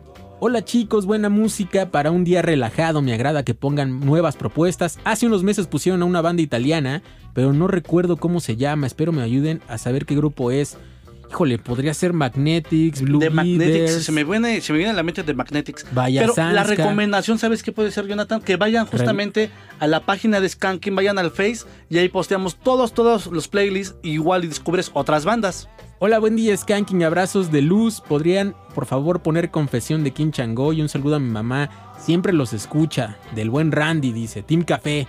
Hola chicos, buena música para un día relajado. Me agrada que pongan nuevas propuestas. Hace unos meses pusieron a una banda italiana, pero no recuerdo cómo se llama. Espero me ayuden a saber qué grupo es. Híjole, podría ser Magnetics, Blue De Magnetics, se me, viene, se me viene a la mente de Magnetics. Vaya Pero la recomendación, ¿sabes qué puede ser, Jonathan? Que vayan justamente a la página de Skanking, vayan al Face y ahí posteamos todos, todos los playlists. Igual y descubres otras bandas. Hola, buen día, Skanking. Abrazos de luz. ¿Podrían, por favor, poner confesión de Kim Chango y un saludo a mi mamá? Siempre los escucha. Del buen Randy, dice. Team Café.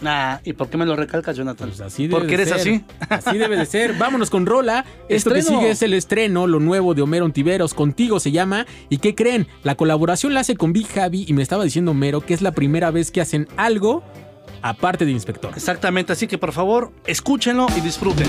Nah, ¿y por qué me lo recalcas, Jonathan? Pues así debe Porque de eres ser. así. Así debe de ser. Vámonos con Rola. Esto que Estreno. sigue es el estreno, lo nuevo de Homero Ontiveros. Contigo se llama. ¿Y qué creen? La colaboración la hace con Big Javi y me estaba diciendo Homero que es la primera vez que hacen algo aparte de Inspector. Exactamente, así que por favor, escúchenlo y disfruten.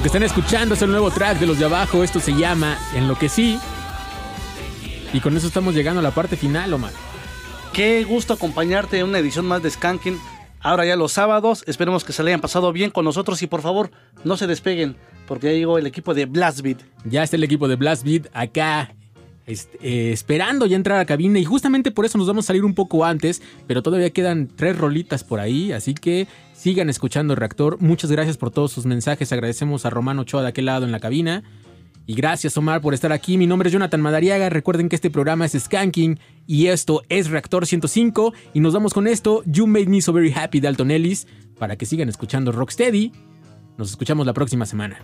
Lo que están escuchando es el nuevo track de los de abajo. Esto se llama En lo que sí. Y con eso estamos llegando a la parte final, Omar. Qué gusto acompañarte en una edición más de Skanking. Ahora ya los sábados, esperemos que se le hayan pasado bien con nosotros y por favor no se despeguen porque ya llegó el equipo de Blast Beat. Ya está el equipo de Blast Beat acá este, eh, esperando ya entrar a la cabina y justamente por eso nos vamos a salir un poco antes, pero todavía quedan tres rolitas por ahí, así que sigan escuchando Reactor. Muchas gracias por todos sus mensajes, agradecemos a Romano Ochoa de aquel lado en la cabina. Y gracias Omar por estar aquí. Mi nombre es Jonathan Madariaga. Recuerden que este programa es Skanking y esto es Reactor 105. Y nos vamos con esto, You Made Me So Very Happy de Alton Ellis, para que sigan escuchando Rocksteady. Nos escuchamos la próxima semana.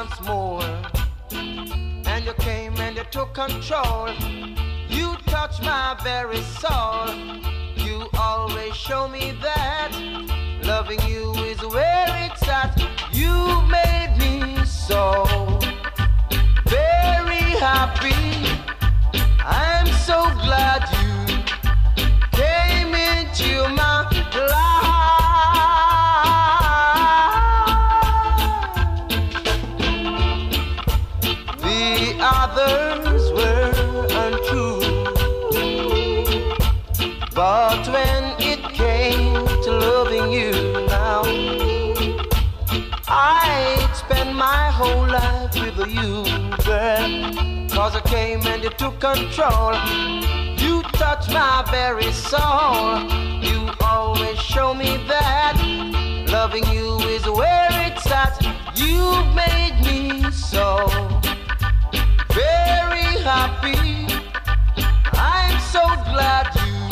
Once more. And you came and you took control. You touched my very soul. You always show me that loving you is where it's at. You made me so very happy. I'm so glad you came into my loving you now, I'd spend my whole life with you, girl. Cause I came and you took control. You touched my very soul. You always show me that loving you is where it's at. You made me so very happy. I'm so glad you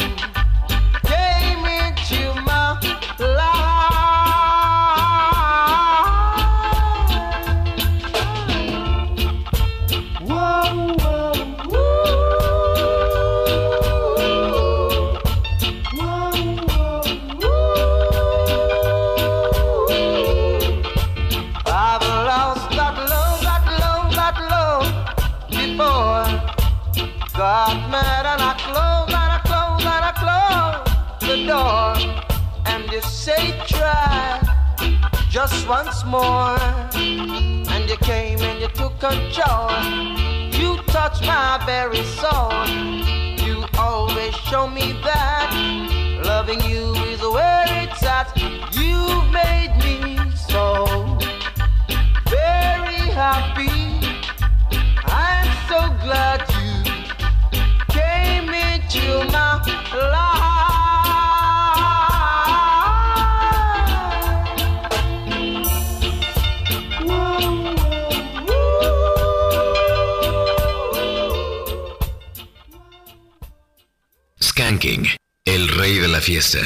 once more. And you came and you took control. You touched my very soul. You always show me that loving you is where it's at. You've made me so very happy. I'm so glad you came into my Skanking, el rey de la fiesta.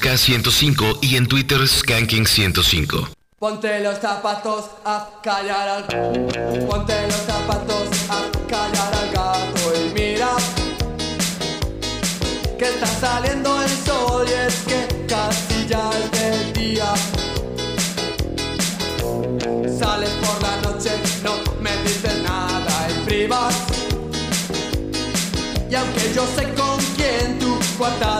K105 y en Twitter Skanking105. Ponte los zapatos a callar al Ponte los zapatos a callar al gato y mira que está saliendo el sol y es que casi ya es de día. Sales por la noche, no me dices nada en privas. Y aunque yo sé con quién tú cuántas